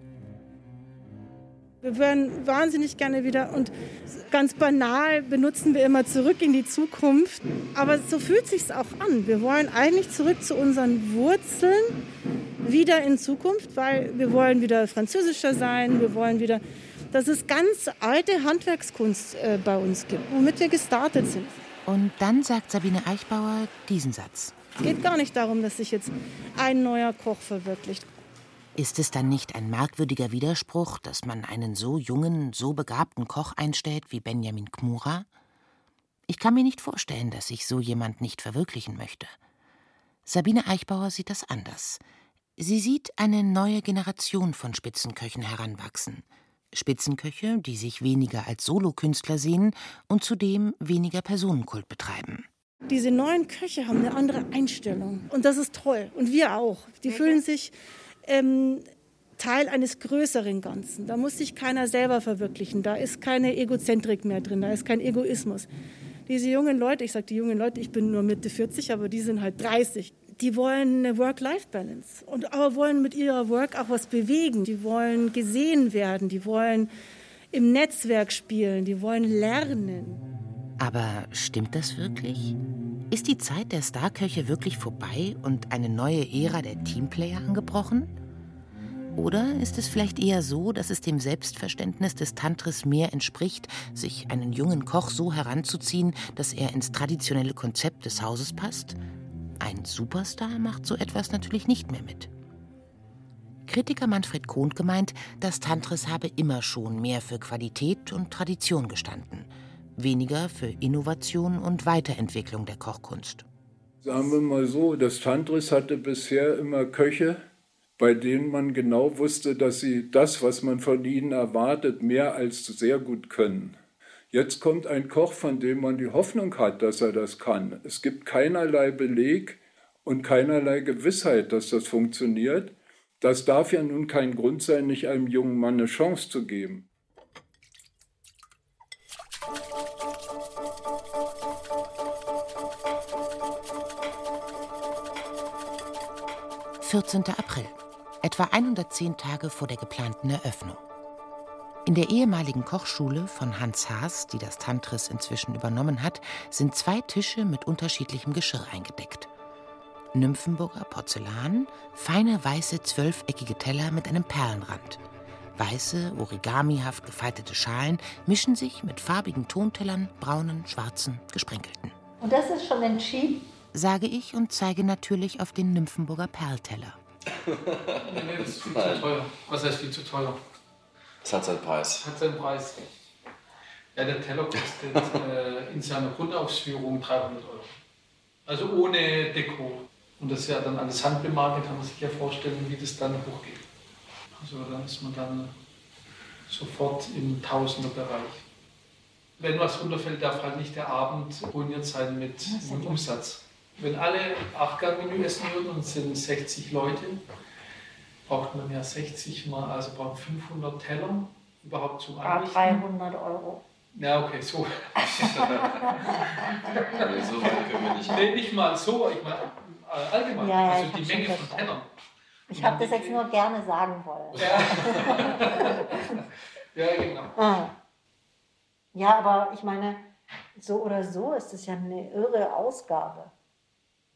Wir würden wahnsinnig gerne wieder und ganz banal benutzen wir immer zurück in die Zukunft. Aber so fühlt sich auch an. Wir wollen eigentlich zurück zu unseren Wurzeln, wieder in Zukunft, weil wir wollen wieder französischer sein. Wir wollen wieder, dass es ganz alte Handwerkskunst äh, bei uns gibt, womit wir gestartet sind. Und dann sagt Sabine Eichbauer diesen Satz. Es geht gar nicht darum, dass sich jetzt ein neuer Koch verwirklicht. Ist es dann nicht ein merkwürdiger Widerspruch, dass man einen so jungen, so begabten Koch einstellt wie Benjamin Kmura? Ich kann mir nicht vorstellen, dass sich so jemand nicht verwirklichen möchte. Sabine Eichbauer sieht das anders. Sie sieht eine neue Generation von Spitzenköchen heranwachsen. Spitzenköche, die sich weniger als Solokünstler sehen und zudem weniger Personenkult betreiben. Diese neuen Köche haben eine andere Einstellung und das ist toll und wir auch. Die fühlen sich ähm, Teil eines größeren Ganzen. Da muss sich keiner selber verwirklichen. Da ist keine Egozentrik mehr drin, da ist kein Egoismus. Diese jungen Leute, ich sage die jungen Leute, ich bin nur Mitte 40, aber die sind halt 30. Die wollen eine Work-Life-Balance und aber wollen mit ihrer Work auch was bewegen. Die wollen gesehen werden, die wollen im Netzwerk spielen, die wollen lernen. Aber stimmt das wirklich? Ist die Zeit der Starköche wirklich vorbei und eine neue Ära der Teamplayer angebrochen? Oder ist es vielleicht eher so, dass es dem Selbstverständnis des Tantris mehr entspricht, sich einen jungen Koch so heranzuziehen, dass er ins traditionelle Konzept des Hauses passt? Ein Superstar macht so etwas natürlich nicht mehr mit. Kritiker Manfred Kohnt gemeint, das Tantris habe immer schon mehr für Qualität und Tradition gestanden, weniger für Innovation und Weiterentwicklung der Kochkunst. Sagen wir mal so, das Tantris hatte bisher immer Köche, bei denen man genau wusste, dass sie das, was man von ihnen erwartet, mehr als sehr gut können. Jetzt kommt ein Koch, von dem man die Hoffnung hat, dass er das kann. Es gibt keinerlei Beleg und keinerlei Gewissheit, dass das funktioniert. Das darf ja nun kein Grund sein, nicht einem jungen Mann eine Chance zu geben. Vierzehnter April etwa 110 Tage vor der geplanten Eröffnung. In der ehemaligen Kochschule von Hans Haas, die das Tantris inzwischen übernommen hat, sind zwei Tische mit unterschiedlichem Geschirr eingedeckt. Nymphenburger Porzellan, feine weiße zwölfeckige Teller mit einem Perlenrand. Weiße, origamihaft gefaltete Schalen mischen sich mit farbigen Tontellern, braunen, schwarzen, gesprenkelten. Und das ist schon entschieden? Sage ich und zeige natürlich auf den Nymphenburger Perlteller. nee, nee, das ist viel Nein. zu teuer. Was heißt viel zu teuer? Es hat seinen Preis. Hat seinen Preis. Ja, der Teller kostet äh, in seiner Grundausführung 300 Euro. Also ohne Deko. Und das ist ja dann alles handbemalt, kann man sich ja vorstellen, wie das dann hochgeht. Also dann ist man dann sofort im Tausenderbereich. Wenn was runterfällt, darf halt nicht der Abend ruiniert sein mit, mit Umsatz. Wenn alle acht Menü essen würden und es sind 60 Leute, braucht man ja 60 mal, also braucht 500 Teller überhaupt zum Anrichten. 300 Euro. Ja, okay, so. nee, so weit können wir nicht. Nee, nicht mal so, ich meine äh, allgemein, ja, ja, also die Menge von Tellern. Ich habe das jetzt nur gerne sagen wollen. Ja, ja genau. Ah. Ja, aber ich meine, so oder so ist es ja eine irre Ausgabe.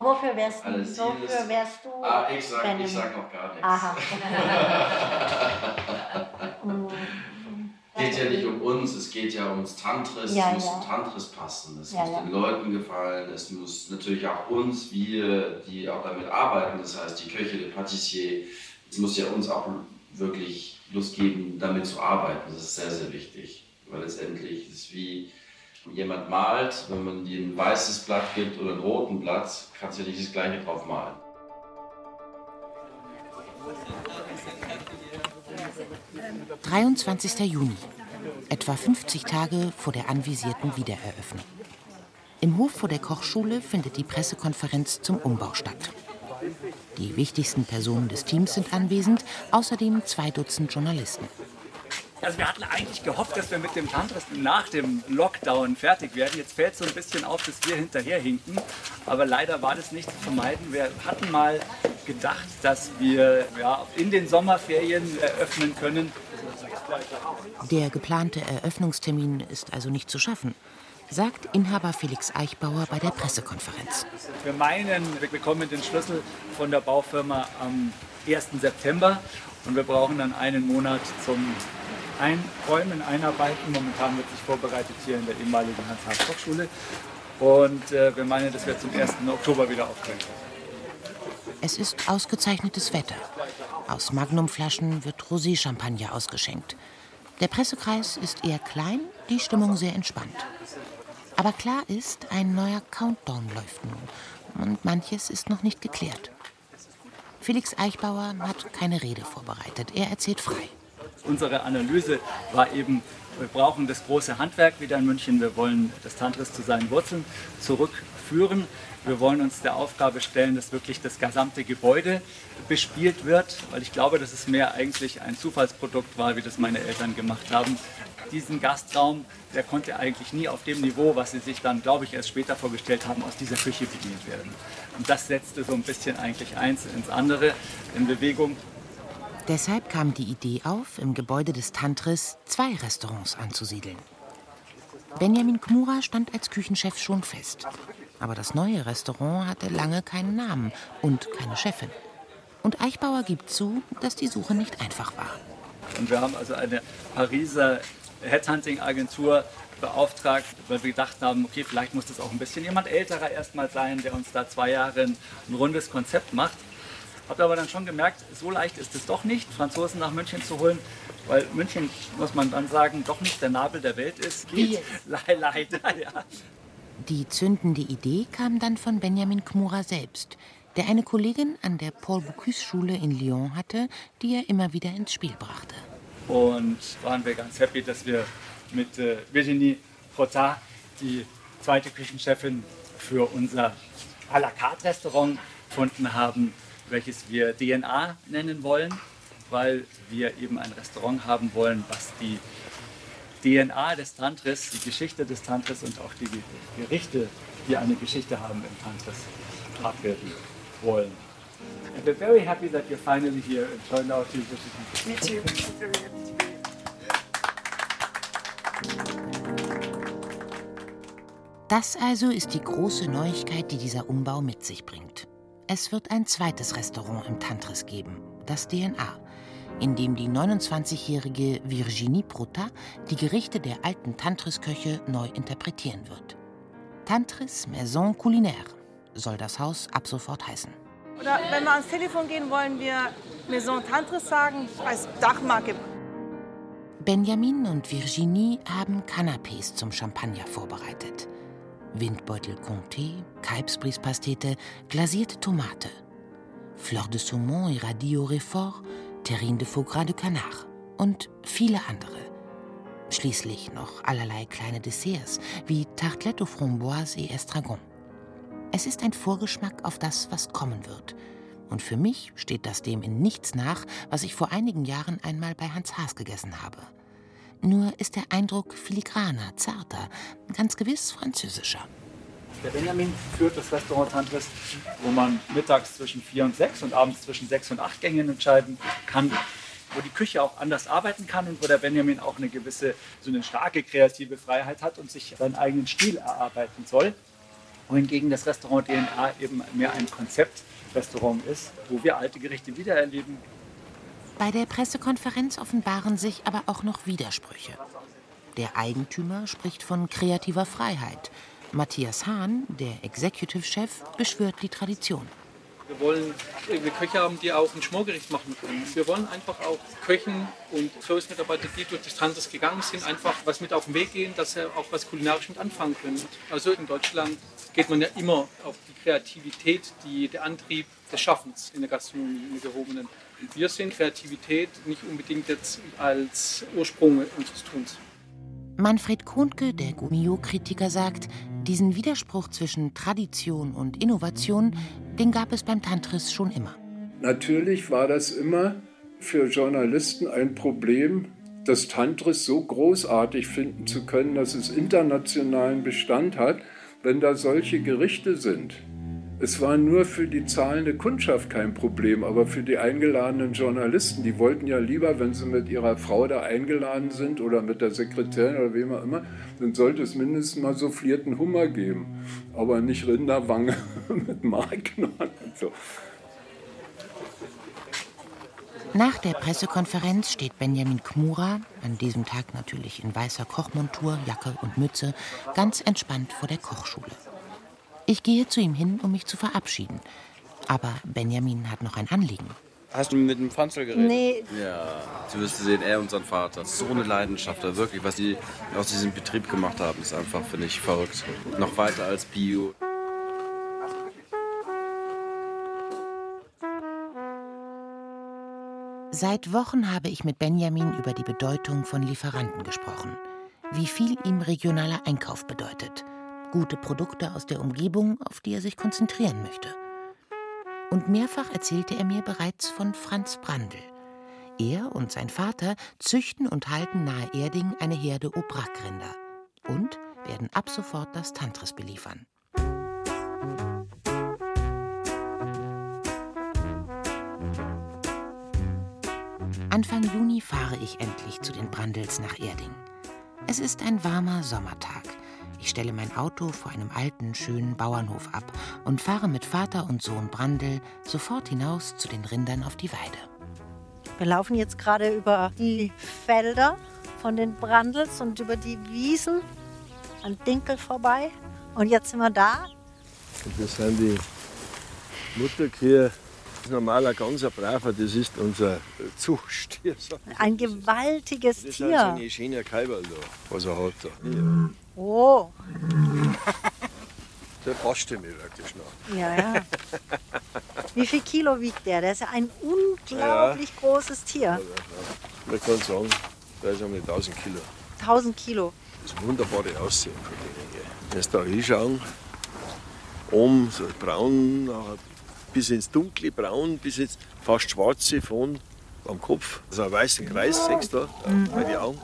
Wofür wärst du? Alles wofür wärst du? Ah, ich sag, ich sag noch gar nichts. Aha. Es geht ja nicht um uns, es geht ja ums Tantris, ja, es muss ja. zum Tantris passen, es ja, muss den Leuten gefallen, es muss natürlich auch uns, wir, die auch damit arbeiten, das heißt die Köche, der Patissier, es muss ja uns auch wirklich Lust geben, damit zu arbeiten, das ist sehr, sehr wichtig, weil letztendlich ist es wie jemand malt, wenn man dir ein weißes Blatt gibt oder ein roten Blatt, kannst du ja nicht das gleiche drauf malen. 23. Juni, etwa 50 Tage vor der anvisierten Wiedereröffnung. Im Hof vor der Kochschule findet die Pressekonferenz zum Umbau statt. Die wichtigsten Personen des Teams sind anwesend, außerdem zwei Dutzend Journalisten. Also wir hatten eigentlich gehofft, dass wir mit dem Tantras nach dem Lockdown fertig werden. Jetzt fällt so ein bisschen auf, dass wir hinterherhinken. Aber leider war das nicht zu vermeiden. Wir hatten mal gedacht, dass wir ja, in den Sommerferien eröffnen können. Der geplante Eröffnungstermin ist also nicht zu schaffen sagt Inhaber Felix Eichbauer bei der Pressekonferenz. Wir meinen, wir bekommen den Schlüssel von der Baufirma am 1. September und wir brauchen dann einen Monat zum Einräumen, Einarbeiten. Momentan wird sich vorbereitet hier in der ehemaligen Hans-Haas-Kochschule. Und äh, wir meinen, dass wir zum 1. Oktober wieder aufkommen. Es ist ausgezeichnetes Wetter. Aus Magnumflaschen wird Rosé-Champagner ausgeschenkt. Der Pressekreis ist eher klein, die Stimmung sehr entspannt. Aber klar ist, ein neuer Countdown läuft nun. Und manches ist noch nicht geklärt. Felix Eichbauer hat keine Rede vorbereitet. Er erzählt frei unsere Analyse war eben, wir brauchen das große Handwerk wieder in München. Wir wollen das Tantris zu seinen Wurzeln zurückführen. Wir wollen uns der Aufgabe stellen, dass wirklich das gesamte Gebäude bespielt wird, weil ich glaube, dass es mehr eigentlich ein Zufallsprodukt war, wie das meine Eltern gemacht haben. Diesen Gastraum, der konnte eigentlich nie auf dem Niveau, was sie sich dann, glaube ich, erst später vorgestellt haben, aus dieser Küche bedient werden. Und das setzte so ein bisschen eigentlich eins ins andere in Bewegung. Deshalb kam die Idee auf, im Gebäude des Tantris zwei Restaurants anzusiedeln. Benjamin Kmura stand als Küchenchef schon fest. Aber das neue Restaurant hatte lange keinen Namen und keine Chefin. Und Eichbauer gibt zu, dass die Suche nicht einfach war. Und wir haben also eine Pariser Headhunting-Agentur beauftragt, weil wir gedacht haben, okay, vielleicht muss das auch ein bisschen jemand älterer erstmal sein, der uns da zwei Jahre ein, ein rundes Konzept macht. Habe aber dann schon gemerkt, so leicht ist es doch nicht, Franzosen nach München zu holen, weil München, muss man dann sagen, doch nicht der Nabel der Welt ist. Geht leider, ja. Die zündende Idee kam dann von Benjamin Kmura selbst, der eine Kollegin an der Paul Bocuse-Schule in Lyon hatte, die er immer wieder ins Spiel brachte. Und waren wir ganz happy, dass wir mit äh, Virginie Frottat, die zweite Küchenchefin für unser à la carte Restaurant gefunden haben, welches wir DNA nennen wollen, weil wir eben ein Restaurant haben wollen, was die DNA des Tantris, die Geschichte des Tantris und auch die Gerichte, die eine Geschichte haben im Tantris, abbilden wollen. And we're very happy that you're finally here and turned out to visit. Me too. Very happy to be Das also ist die große Neuigkeit, die dieser Umbau mit sich bringt. Es wird ein zweites Restaurant im Tantris geben, das DNA, in dem die 29-jährige Virginie Prota die Gerichte der alten Tantris-Köche neu interpretieren wird. Tantris Maison Culinaire soll das Haus ab sofort heißen. Oder wenn wir ans Telefon gehen, wollen wir Maison Tantris sagen als Dachmarke. Benjamin und Virginie haben Canapés zum Champagner vorbereitet. Windbeutel Comté, Kalbsbriespastete, glasierte Tomate, Fleur de Saumon et Radis Réfort, Terrine de Foie Gras de Canard und viele andere. Schließlich noch allerlei kleine Desserts wie Tartelette aux Framboises et Estragon. Es ist ein Vorgeschmack auf das, was kommen wird. Und für mich steht das dem in nichts nach, was ich vor einigen Jahren einmal bei Hans Haas gegessen habe. Nur ist der Eindruck filigraner, zarter, ganz gewiss französischer. Der Benjamin führt das Restaurant Tantris, wo man mittags zwischen vier und sechs und abends zwischen sechs und acht Gängen entscheiden kann, wo die Küche auch anders arbeiten kann und wo der Benjamin auch eine gewisse, so eine starke kreative Freiheit hat und sich seinen eigenen Stil erarbeiten soll. Wohingegen das Restaurant DNA eben mehr ein Konzeptrestaurant ist, wo wir alte Gerichte wiedererleben. Bei der Pressekonferenz offenbaren sich aber auch noch Widersprüche. Der Eigentümer spricht von kreativer Freiheit. Matthias Hahn, der Executive Chef, beschwört die Tradition. Wir wollen irgendwie Köche haben, die auch ein Schmorgericht machen können. Wir wollen einfach auch Köchen und Service-Mitarbeiter, die durch das Tanzes gegangen sind, einfach was mit auf den Weg gehen, dass sie auch was kulinarisch mit anfangen können. Also in Deutschland geht man ja immer auf die Kreativität, die, der Antrieb des Schaffens in der Gastronomie, in der gehobenen. Wir sehen Kreativität nicht unbedingt jetzt als Ursprung unseres Tuns. Manfred Kuhnke, der Gummio-Kritiker, sagt, diesen Widerspruch zwischen Tradition und Innovation, den gab es beim Tantris schon immer. Natürlich war das immer für Journalisten ein Problem, das Tantris so großartig finden zu können, dass es internationalen Bestand hat, wenn da solche Gerichte sind. Es war nur für die zahlende Kundschaft kein Problem, aber für die eingeladenen Journalisten, die wollten ja lieber, wenn sie mit ihrer Frau da eingeladen sind oder mit der Sekretärin oder wem auch immer, dann sollte es mindestens mal soufflierten Hummer geben, aber nicht Rinderwange mit Markknorren und so. Nach der Pressekonferenz steht Benjamin Kmura, an diesem Tag natürlich in weißer Kochmontur, Jacke und Mütze, ganz entspannt vor der Kochschule. Ich gehe zu ihm hin, um mich zu verabschieden. Aber Benjamin hat noch ein Anliegen. Hast du mit dem Franzl geredet? Nee. Ja, du wirst sehen, er und sein Vater. So eine Leidenschaft, da wirklich, was die aus diesem Betrieb gemacht haben, ist einfach, finde ich, verrückt. Noch weiter als Bio. Seit Wochen habe ich mit Benjamin über die Bedeutung von Lieferanten gesprochen. Wie viel ihm regionaler Einkauf bedeutet. Gute Produkte aus der Umgebung, auf die er sich konzentrieren möchte. Und mehrfach erzählte er mir bereits von Franz Brandl. Er und sein Vater züchten und halten nahe Erding eine Herde Obrak-Rinder und werden ab sofort das Tantris beliefern. Anfang Juni fahre ich endlich zu den Brandels nach Erding. Es ist ein warmer Sommertag. Ich stelle mein Auto vor einem alten, schönen Bauernhof ab und fahre mit Vater und Sohn Brandl sofort hinaus zu den Rindern auf die Weide. Wir laufen jetzt gerade über die Felder von den Brandels und über die Wiesen an Dinkel vorbei. Und jetzt sind wir da. Und das sind die Mutterkühe. Das ist normal ein ganz braver, das ist unser Zuchtstier. Ein gewaltiges Das ist Tier. halt so ein schöner Kalberl da, was er hat da. Ja. Oh, Der passt mir wirklich noch. ja, ja. Wie viel Kilo wiegt der? Der ist ja ein unglaublich großes Tier. Man kann sagen, da ist einmal 1000 Kilo. 1000 Kilo. Das wunderbare Aussehen von denen hier. Wenn Sie da hinschauen, oben so braun, bis ins dunkle Braun, bis ins fast schwarze von am Kopf. So ein weißer Kreis, siehst du da, bei den Augen.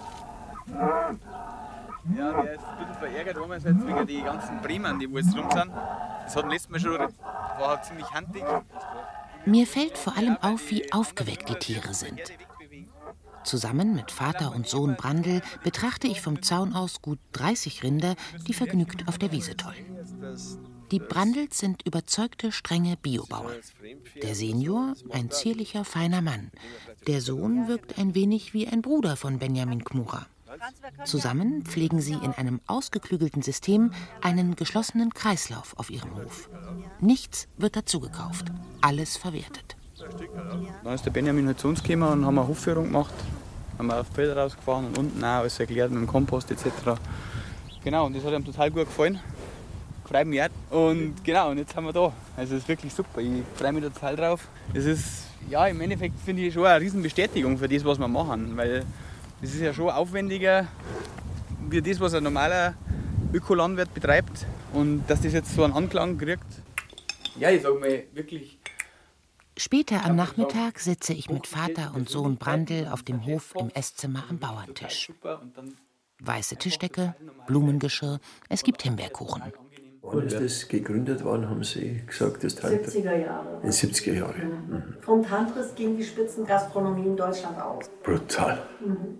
Ja, der ist ein bisschen verärgert einerseits wegen die ganzen Bremen, die wo jetzt rum sind. Das hat letztes Mal schon, war halt ziemlich handig. Mir fällt vor allem auf, wie aufgeweckt die Tiere sind. Zusammen mit Vater und Sohn Brandl betrachte ich vom Zaun aus gut 30 Rinder, die vergnügt auf der Wiese tollen. Die Brandels sind überzeugte, strenge Biobauern. Der Senior, ein zierlicher, feiner Mann. Der Sohn wirkt ein wenig wie ein Bruder von Benjamin Kmura. Zusammen pflegen sie in einem ausgeklügelten System einen geschlossenen Kreislauf auf ihrem Hof. Nichts wird dazugekauft, alles verwertet. Dann ist der Benjamin halt zu uns gekommen und haben eine Hofführung gemacht. Haben wir auf Felder rausgefahren und unten auch alles erklärt mit dem Kompost etc. Genau, und das hat ihm total gut gefallen. Freut mich auch. Und genau, und jetzt sind wir da. Also es ist wirklich super. Ich freue mich total drauf. Es ist, ja, im Endeffekt finde ich schon eine Riesenbestätigung für das, was wir machen. Weil es ist ja schon aufwendiger, wie das, was ein normaler Ökolandwirt betreibt. Und dass das jetzt so einen Anklang kriegt. Ja, ich sage mal wirklich, Später am Nachmittag sitze ich mit Vater und Sohn Brandl auf dem Hof im Esszimmer am Bauerntisch. Weiße Tischdecke, Blumengeschirr, es gibt Himbeerkuchen. Wann ist das gegründet worden, haben Sie gesagt? Das 70er Jahre. In 70er Jahre. Mhm. Vom Tantris ging die Spitzengastronomie in Deutschland aus. Brutal. Mhm.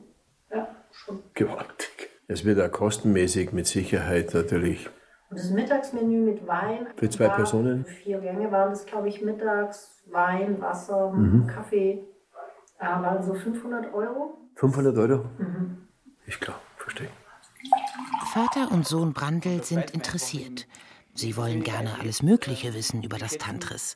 Schon. Gewaltig. Es wird auch kostenmäßig mit Sicherheit natürlich. Und das Mittagsmenü mit Wein. Für zwei war- Personen? Vier Gänge waren das, glaube ich, mittags. Wein, Wasser, Mhm. Kaffee. Äh, waren so 500 Euro. 500 Euro? Mhm. Ist klar, verstehe. Vater und Sohn Brandl sind interessiert. Sie wollen gerne alles Mögliche wissen über das Tantris.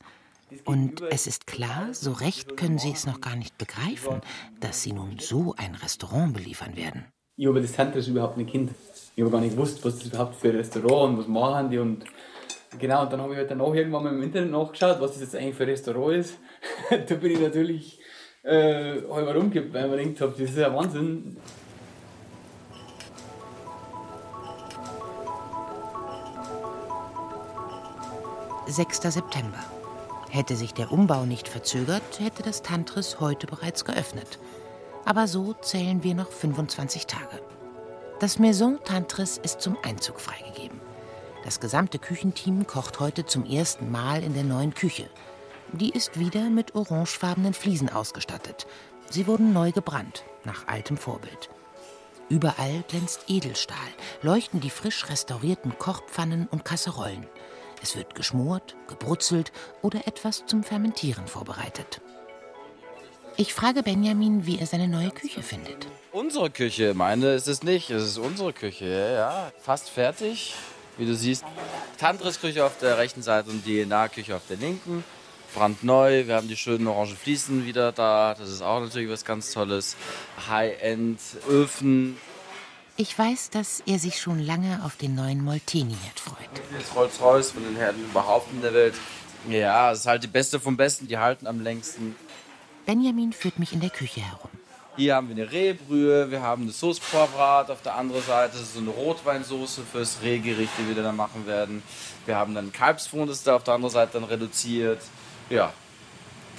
Und es ist klar, so recht können sie es noch gar nicht begreifen, dass sie nun so ein Restaurant beliefern werden. ich habe das Tantris überhaupt nicht kennt. Ich habe gar nicht gewusst, was das überhaupt für ein Restaurant und was machen die und genau, und dann habe ich halt danach irgendwann mal im Internet nachgeschaut, was das jetzt eigentlich für ein Restaurant ist. da bin ich natürlich äh, halber rumgekippt, weil ich mir gedacht habe, das ist ja Wahnsinn. – 6. September. Hätte sich der Umbau nicht verzögert, hätte das Tantris heute bereits geöffnet. Aber so zählen wir noch 25 Tage. Das Maison Tantris ist zum Einzug freigegeben. Das gesamte Küchenteam kocht heute zum ersten Mal in der neuen Küche. Die ist wieder mit orangefarbenen Fliesen ausgestattet. Sie wurden neu gebrannt, nach altem Vorbild. Überall glänzt Edelstahl, leuchten die frisch restaurierten Kochpfannen und Kasserollen. Es wird geschmort, gebrutzelt oder etwas zum Fermentieren vorbereitet. Ich frage Benjamin, wie er seine neue Küche findet. Unsere Küche, meine ist es nicht. Es ist unsere Küche, ja. Fast fertig, wie du siehst. Tantris-Küche auf der rechten Seite und die DNA-Küche auf der linken. Brandneu, wir haben die schönen orangen Fliesen wieder da. Das ist auch natürlich was ganz Tolles. High-End-Öfen. Ich weiß, dass er sich schon lange auf den neuen Molteni-Herd freut. Das Rolls-Royce von den Herden überhaupt in der Welt. Ja, es ist halt die beste vom Besten. Die halten am längsten. Benjamin führt mich in der Küche herum. Hier haben wir eine Rehbrühe, wir haben eine Sauce Poivrat auf der anderen Seite, das ist so eine Rotweinsoße fürs Rehgericht, die wir dann machen werden. Wir haben dann Kalbsfond, das ist da auf der anderen Seite dann reduziert. Ja,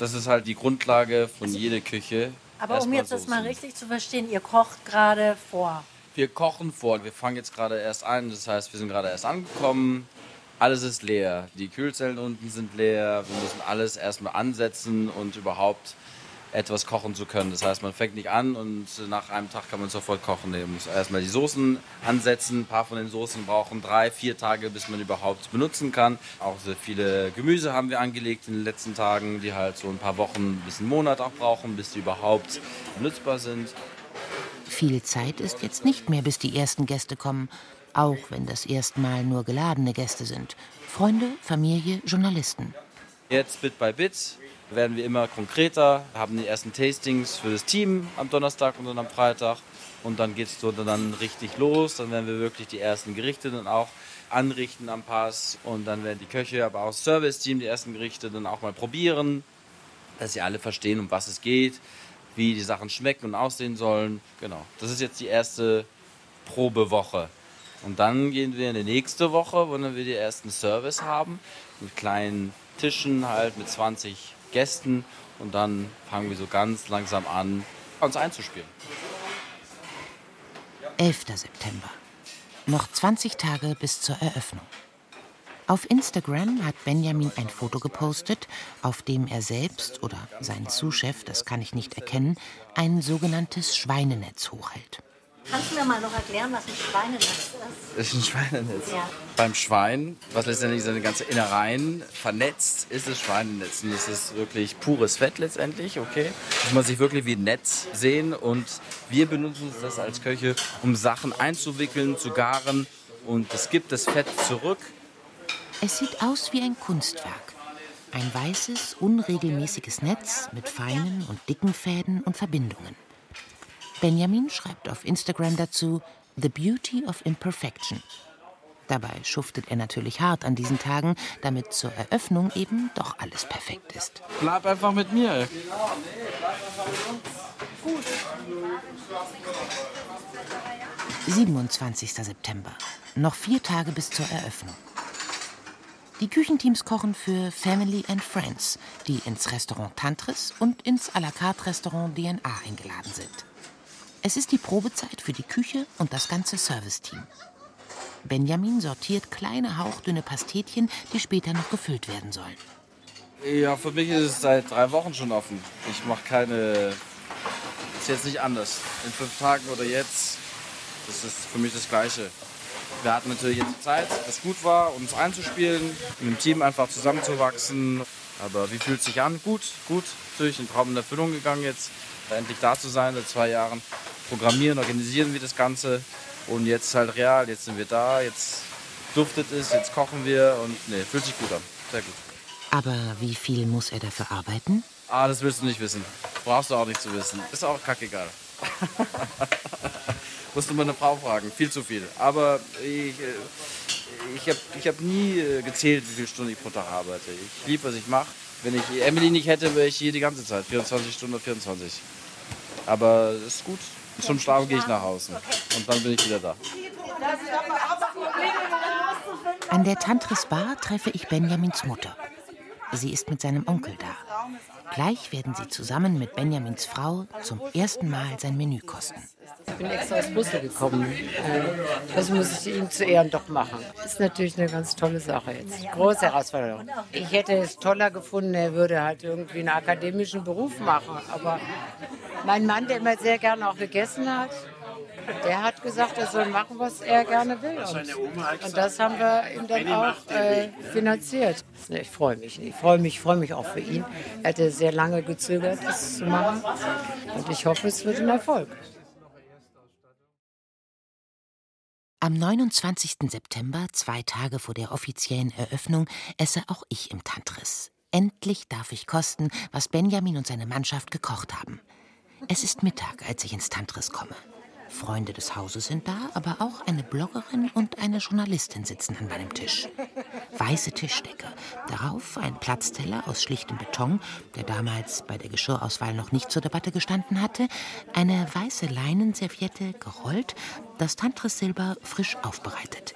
das ist halt die Grundlage von jeder Küche. Aber um Erstmal jetzt das Soßen. mal richtig zu verstehen, ihr kocht gerade vor. Wir kochen vor, wir fangen jetzt gerade erst an, das heißt, wir sind gerade erst angekommen. Alles ist leer. Die Kühlzellen unten sind leer. Wir müssen alles erstmal ansetzen und überhaupt etwas kochen zu können. Das heißt, man fängt nicht an und nach einem Tag kann man sofort kochen. Nee, Man muss erstmal die Soßen ansetzen. Ein paar von den Soßen brauchen drei, vier Tage, bis man überhaupt benutzen kann. Auch sehr viele Gemüse haben wir angelegt in den letzten Tagen, die halt so ein paar Wochen bis einen Monat auch brauchen, bis die überhaupt nutzbar sind. Viel Zeit ist jetzt nicht mehr, bis die ersten Gäste kommen, auch wenn das erstmal nur geladene Gäste sind. Freunde, Familie, Journalisten. Jetzt Bit by Bit werden wir immer konkreter, haben die ersten Tastings für das Team am Donnerstag und dann am Freitag. Und dann geht es so dann richtig los. Dann werden wir wirklich die ersten Gerichte dann auch anrichten am Pass. Und dann werden die Köche, aber auch das Service-Team die ersten Gerichte dann auch mal probieren, dass sie alle verstehen, um was es geht, wie die Sachen schmecken und aussehen sollen. Genau, das ist jetzt die erste Probewoche. Und dann gehen wir in die nächste Woche, wo dann wir die ersten Service haben, mit kleinen Tischen halt, mit 20 Gästen. Und dann fangen wir so ganz langsam an, uns einzuspielen. 11. September. Noch 20 Tage bis zur Eröffnung. Auf Instagram hat Benjamin ein Foto gepostet, auf dem er selbst oder sein Zuschef, das kann ich nicht erkennen, ein sogenanntes Schweinenetz hochhält. Kannst du mir mal noch erklären, was ein Schweinenetz ist? Das ist ein Schweinenetz. Ja. Beim Schwein, was letztendlich seine ganze Innereien vernetzt, ist das Schweinenetz. Und das ist wirklich pures Fett letztendlich, okay? Muss man sich wirklich wie ein Netz sehen. Und wir benutzen das als Köche, um Sachen einzuwickeln, zu garen. Und es gibt das Fett zurück. Es sieht aus wie ein Kunstwerk. Ein weißes, unregelmäßiges Netz mit feinen und dicken Fäden und Verbindungen. Benjamin schreibt auf Instagram dazu The Beauty of Imperfection. Dabei schuftet er natürlich hart an diesen Tagen, damit zur Eröffnung eben doch alles perfekt ist. Bleib einfach mit mir. 27. September. Noch vier Tage bis zur Eröffnung. Die Küchenteams kochen für Family and Friends, die ins Restaurant Tantris und ins à la carte Restaurant DNA eingeladen sind. Es ist die Probezeit für die Küche und das ganze Serviceteam. Benjamin sortiert kleine hauchdünne Pastetchen, die später noch gefüllt werden sollen. Ja, für mich ist es seit drei Wochen schon offen. Ich mache keine. Ist jetzt nicht anders. In fünf Tagen oder jetzt, das ist für mich das Gleiche. Wir hatten natürlich jetzt Zeit, was gut war, uns einzuspielen, mit dem Team einfach zusammenzuwachsen. Aber wie fühlt es sich an? Gut, gut. Natürlich ein Traum in Erfüllung gegangen jetzt, endlich da zu sein seit zwei Jahren programmieren, organisieren wir das Ganze. Und jetzt halt real, jetzt sind wir da, jetzt duftet es, jetzt kochen wir und nee, fühlt sich gut an. Sehr gut. Aber wie viel muss er dafür arbeiten? Ah, das willst du nicht wissen. Brauchst du auch nicht zu wissen. Ist auch kackegal. Musst du meine Frau fragen. Viel zu viel. Aber ich, äh, ich habe ich hab nie äh, gezählt, wie viele Stunden ich pro Tag arbeite. Ich liebe, was ich mache. Wenn ich Emily nicht hätte, wäre ich hier die ganze Zeit. 24 Stunden oder 24. Aber es ist gut. Zum Schlafen gehe ich nach Hause. Und dann bin ich wieder da. An der Tantris Bar treffe ich Benjamins Mutter. Sie ist mit seinem Onkel da. Gleich werden sie zusammen mit Benjamins Frau zum ersten Mal sein Menü kosten. Ich bin extra aus Brüssel gekommen. Das muss ich ihm zu Ehren doch machen. Ist natürlich eine ganz tolle Sache jetzt. Große Herausforderung. Ich hätte es toller gefunden, er würde halt irgendwie einen akademischen Beruf machen. Aber mein Mann, der immer sehr gerne auch gegessen hat, der hat gesagt, er soll machen, was er gerne will. Und, und das haben wir ihm dann auch äh, finanziert. Ich freue mich. Ich freue mich, freue mich auch für ihn. Er hatte sehr lange gezögert, das zu machen. Und ich hoffe, es wird ein Erfolg. Am 29. September, zwei Tage vor der offiziellen Eröffnung, esse auch ich im Tantris. Endlich darf ich kosten, was Benjamin und seine Mannschaft gekocht haben. Es ist Mittag, als ich ins Tantris komme. Freunde des Hauses sind da, aber auch eine Bloggerin und eine Journalistin sitzen an meinem Tisch. Weiße Tischdecke, darauf ein Platzteller aus schlichtem Beton, der damals bei der Geschirrauswahl noch nicht zur Debatte gestanden hatte, eine weiße Leinenserviette gerollt, das Tantris-Silber frisch aufbereitet.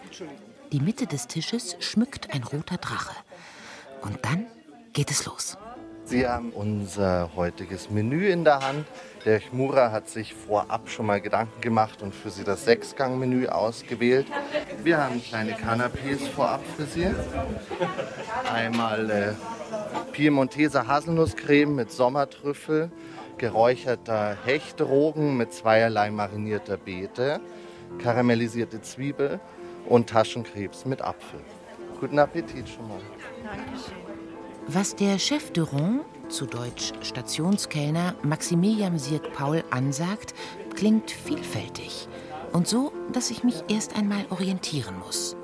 Die Mitte des Tisches schmückt ein roter Drache. Und dann geht es los. Sie haben unser heutiges Menü in der Hand. Der Chmura hat sich vorab schon mal Gedanken gemacht und für Sie das Sechsgang-Menü ausgewählt. Wir haben kleine Canapés vorab für Sie. Einmal äh, Piemonteser Haselnusscreme mit Sommertrüffel, geräucherter Hechtrogen mit zweierlei marinierter Beete, karamellisierte Zwiebel und Taschenkrebs mit Apfel. Guten Appetit schon mal. Dankeschön. Was der Chef de Rond, zu Deutsch Stationskellner, Maximilian Sirk-Paul ansagt, klingt vielfältig. Und so, dass ich mich erst einmal orientieren muss.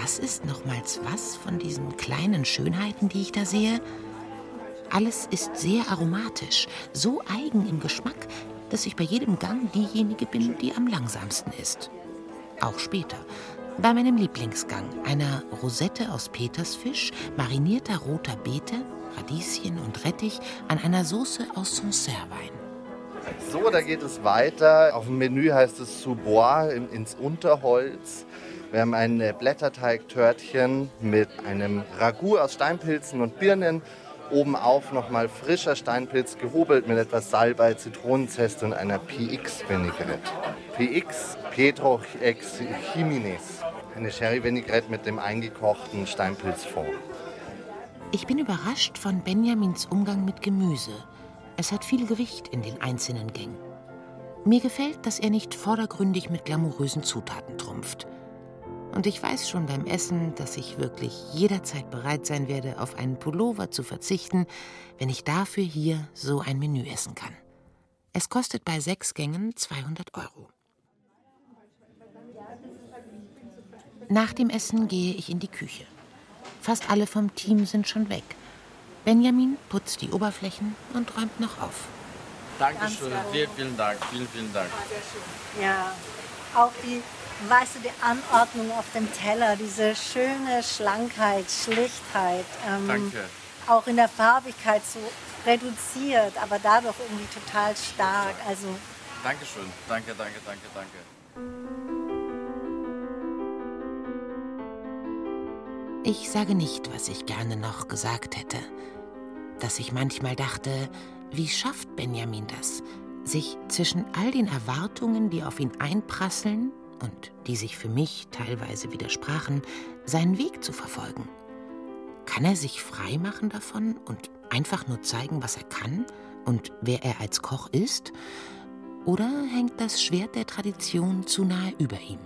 Was ist nochmals was von diesen kleinen Schönheiten, die ich da sehe? Alles ist sehr aromatisch, so eigen im Geschmack, dass ich bei jedem Gang diejenige bin, die am langsamsten ist. Auch später, bei meinem Lieblingsgang, einer Rosette aus Petersfisch, marinierter roter Beete, Radieschen und Rettich an einer Soße aus Sancerre-Wein. So, da geht es weiter. Auf dem Menü heißt es Sous-Bois ins Unterholz. Wir haben ein äh, Blätterteig-Törtchen mit einem Ragout aus Steinpilzen und Birnen. Obenauf nochmal frischer Steinpilz gehobelt mit etwas Salbei, Zitronenzeste und einer PX-Vinaigrette. PX, Pedro ex Jimenez. Eine Sherry-Vinaigrette mit dem eingekochten Steinpilzfond. Ich bin überrascht von Benjamins Umgang mit Gemüse. Es hat viel Gewicht in den einzelnen Gängen. Mir gefällt, dass er nicht vordergründig mit glamourösen Zutaten trumpft. Und ich weiß schon beim Essen, dass ich wirklich jederzeit bereit sein werde, auf einen Pullover zu verzichten, wenn ich dafür hier so ein Menü essen kann. Es kostet bei sechs Gängen 200 Euro. Nach dem Essen gehe ich in die Küche. Fast alle vom Team sind schon weg. Benjamin putzt die Oberflächen und räumt noch auf. Dankeschön, vielen, vielen Dank, vielen, vielen Dank. Ja, auch die, weißt du, die Anordnung auf dem Teller, diese schöne Schlankheit, Schlichtheit. Ähm, Danke. Auch in der Farbigkeit so reduziert, aber dadurch irgendwie total stark. Also Dankeschön, danke, danke, danke, danke. Ich sage nicht, was ich gerne noch gesagt hätte. Dass ich manchmal dachte, wie schafft Benjamin das, sich zwischen all den Erwartungen, die auf ihn einprasseln und die sich für mich teilweise widersprachen, seinen Weg zu verfolgen? Kann er sich frei machen davon und einfach nur zeigen, was er kann und wer er als Koch ist? Oder hängt das Schwert der Tradition zu nahe über ihm?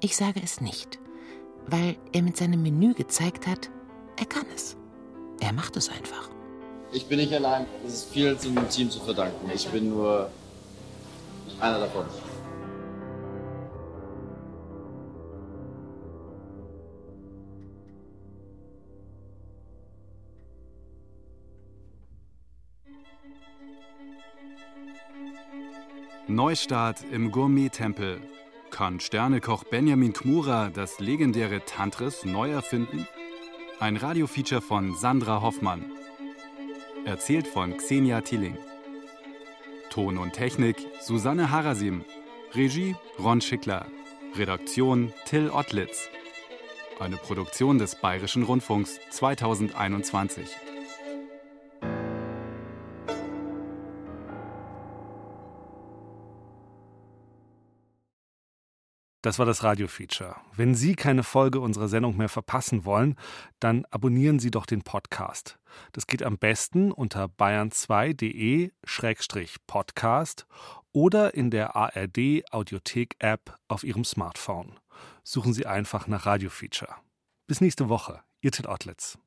Ich sage es nicht, weil er mit seinem Menü gezeigt hat, er kann es. Er macht es einfach. Ich bin nicht allein, es ist viel zum Team zu verdanken. Ich bin nur einer davon. Neustart im Gourmet-Tempel. Kann Sternekoch Benjamin Kmura das legendäre Tantris neu erfinden? Ein Radiofeature von Sandra Hoffmann. Erzählt von Xenia Tilling. Ton und Technik Susanne Harasim. Regie Ron Schickler. Redaktion Till Ottlitz. Eine Produktion des Bayerischen Rundfunks 2021. Das war das Radio-Feature. Wenn Sie keine Folge unserer Sendung mehr verpassen wollen, dann abonnieren Sie doch den Podcast. Das geht am besten unter bayern2.de-podcast oder in der ARD-Audiothek-App auf Ihrem Smartphone. Suchen Sie einfach nach Radio-Feature. Bis nächste Woche. Ihr Till Ottlitz.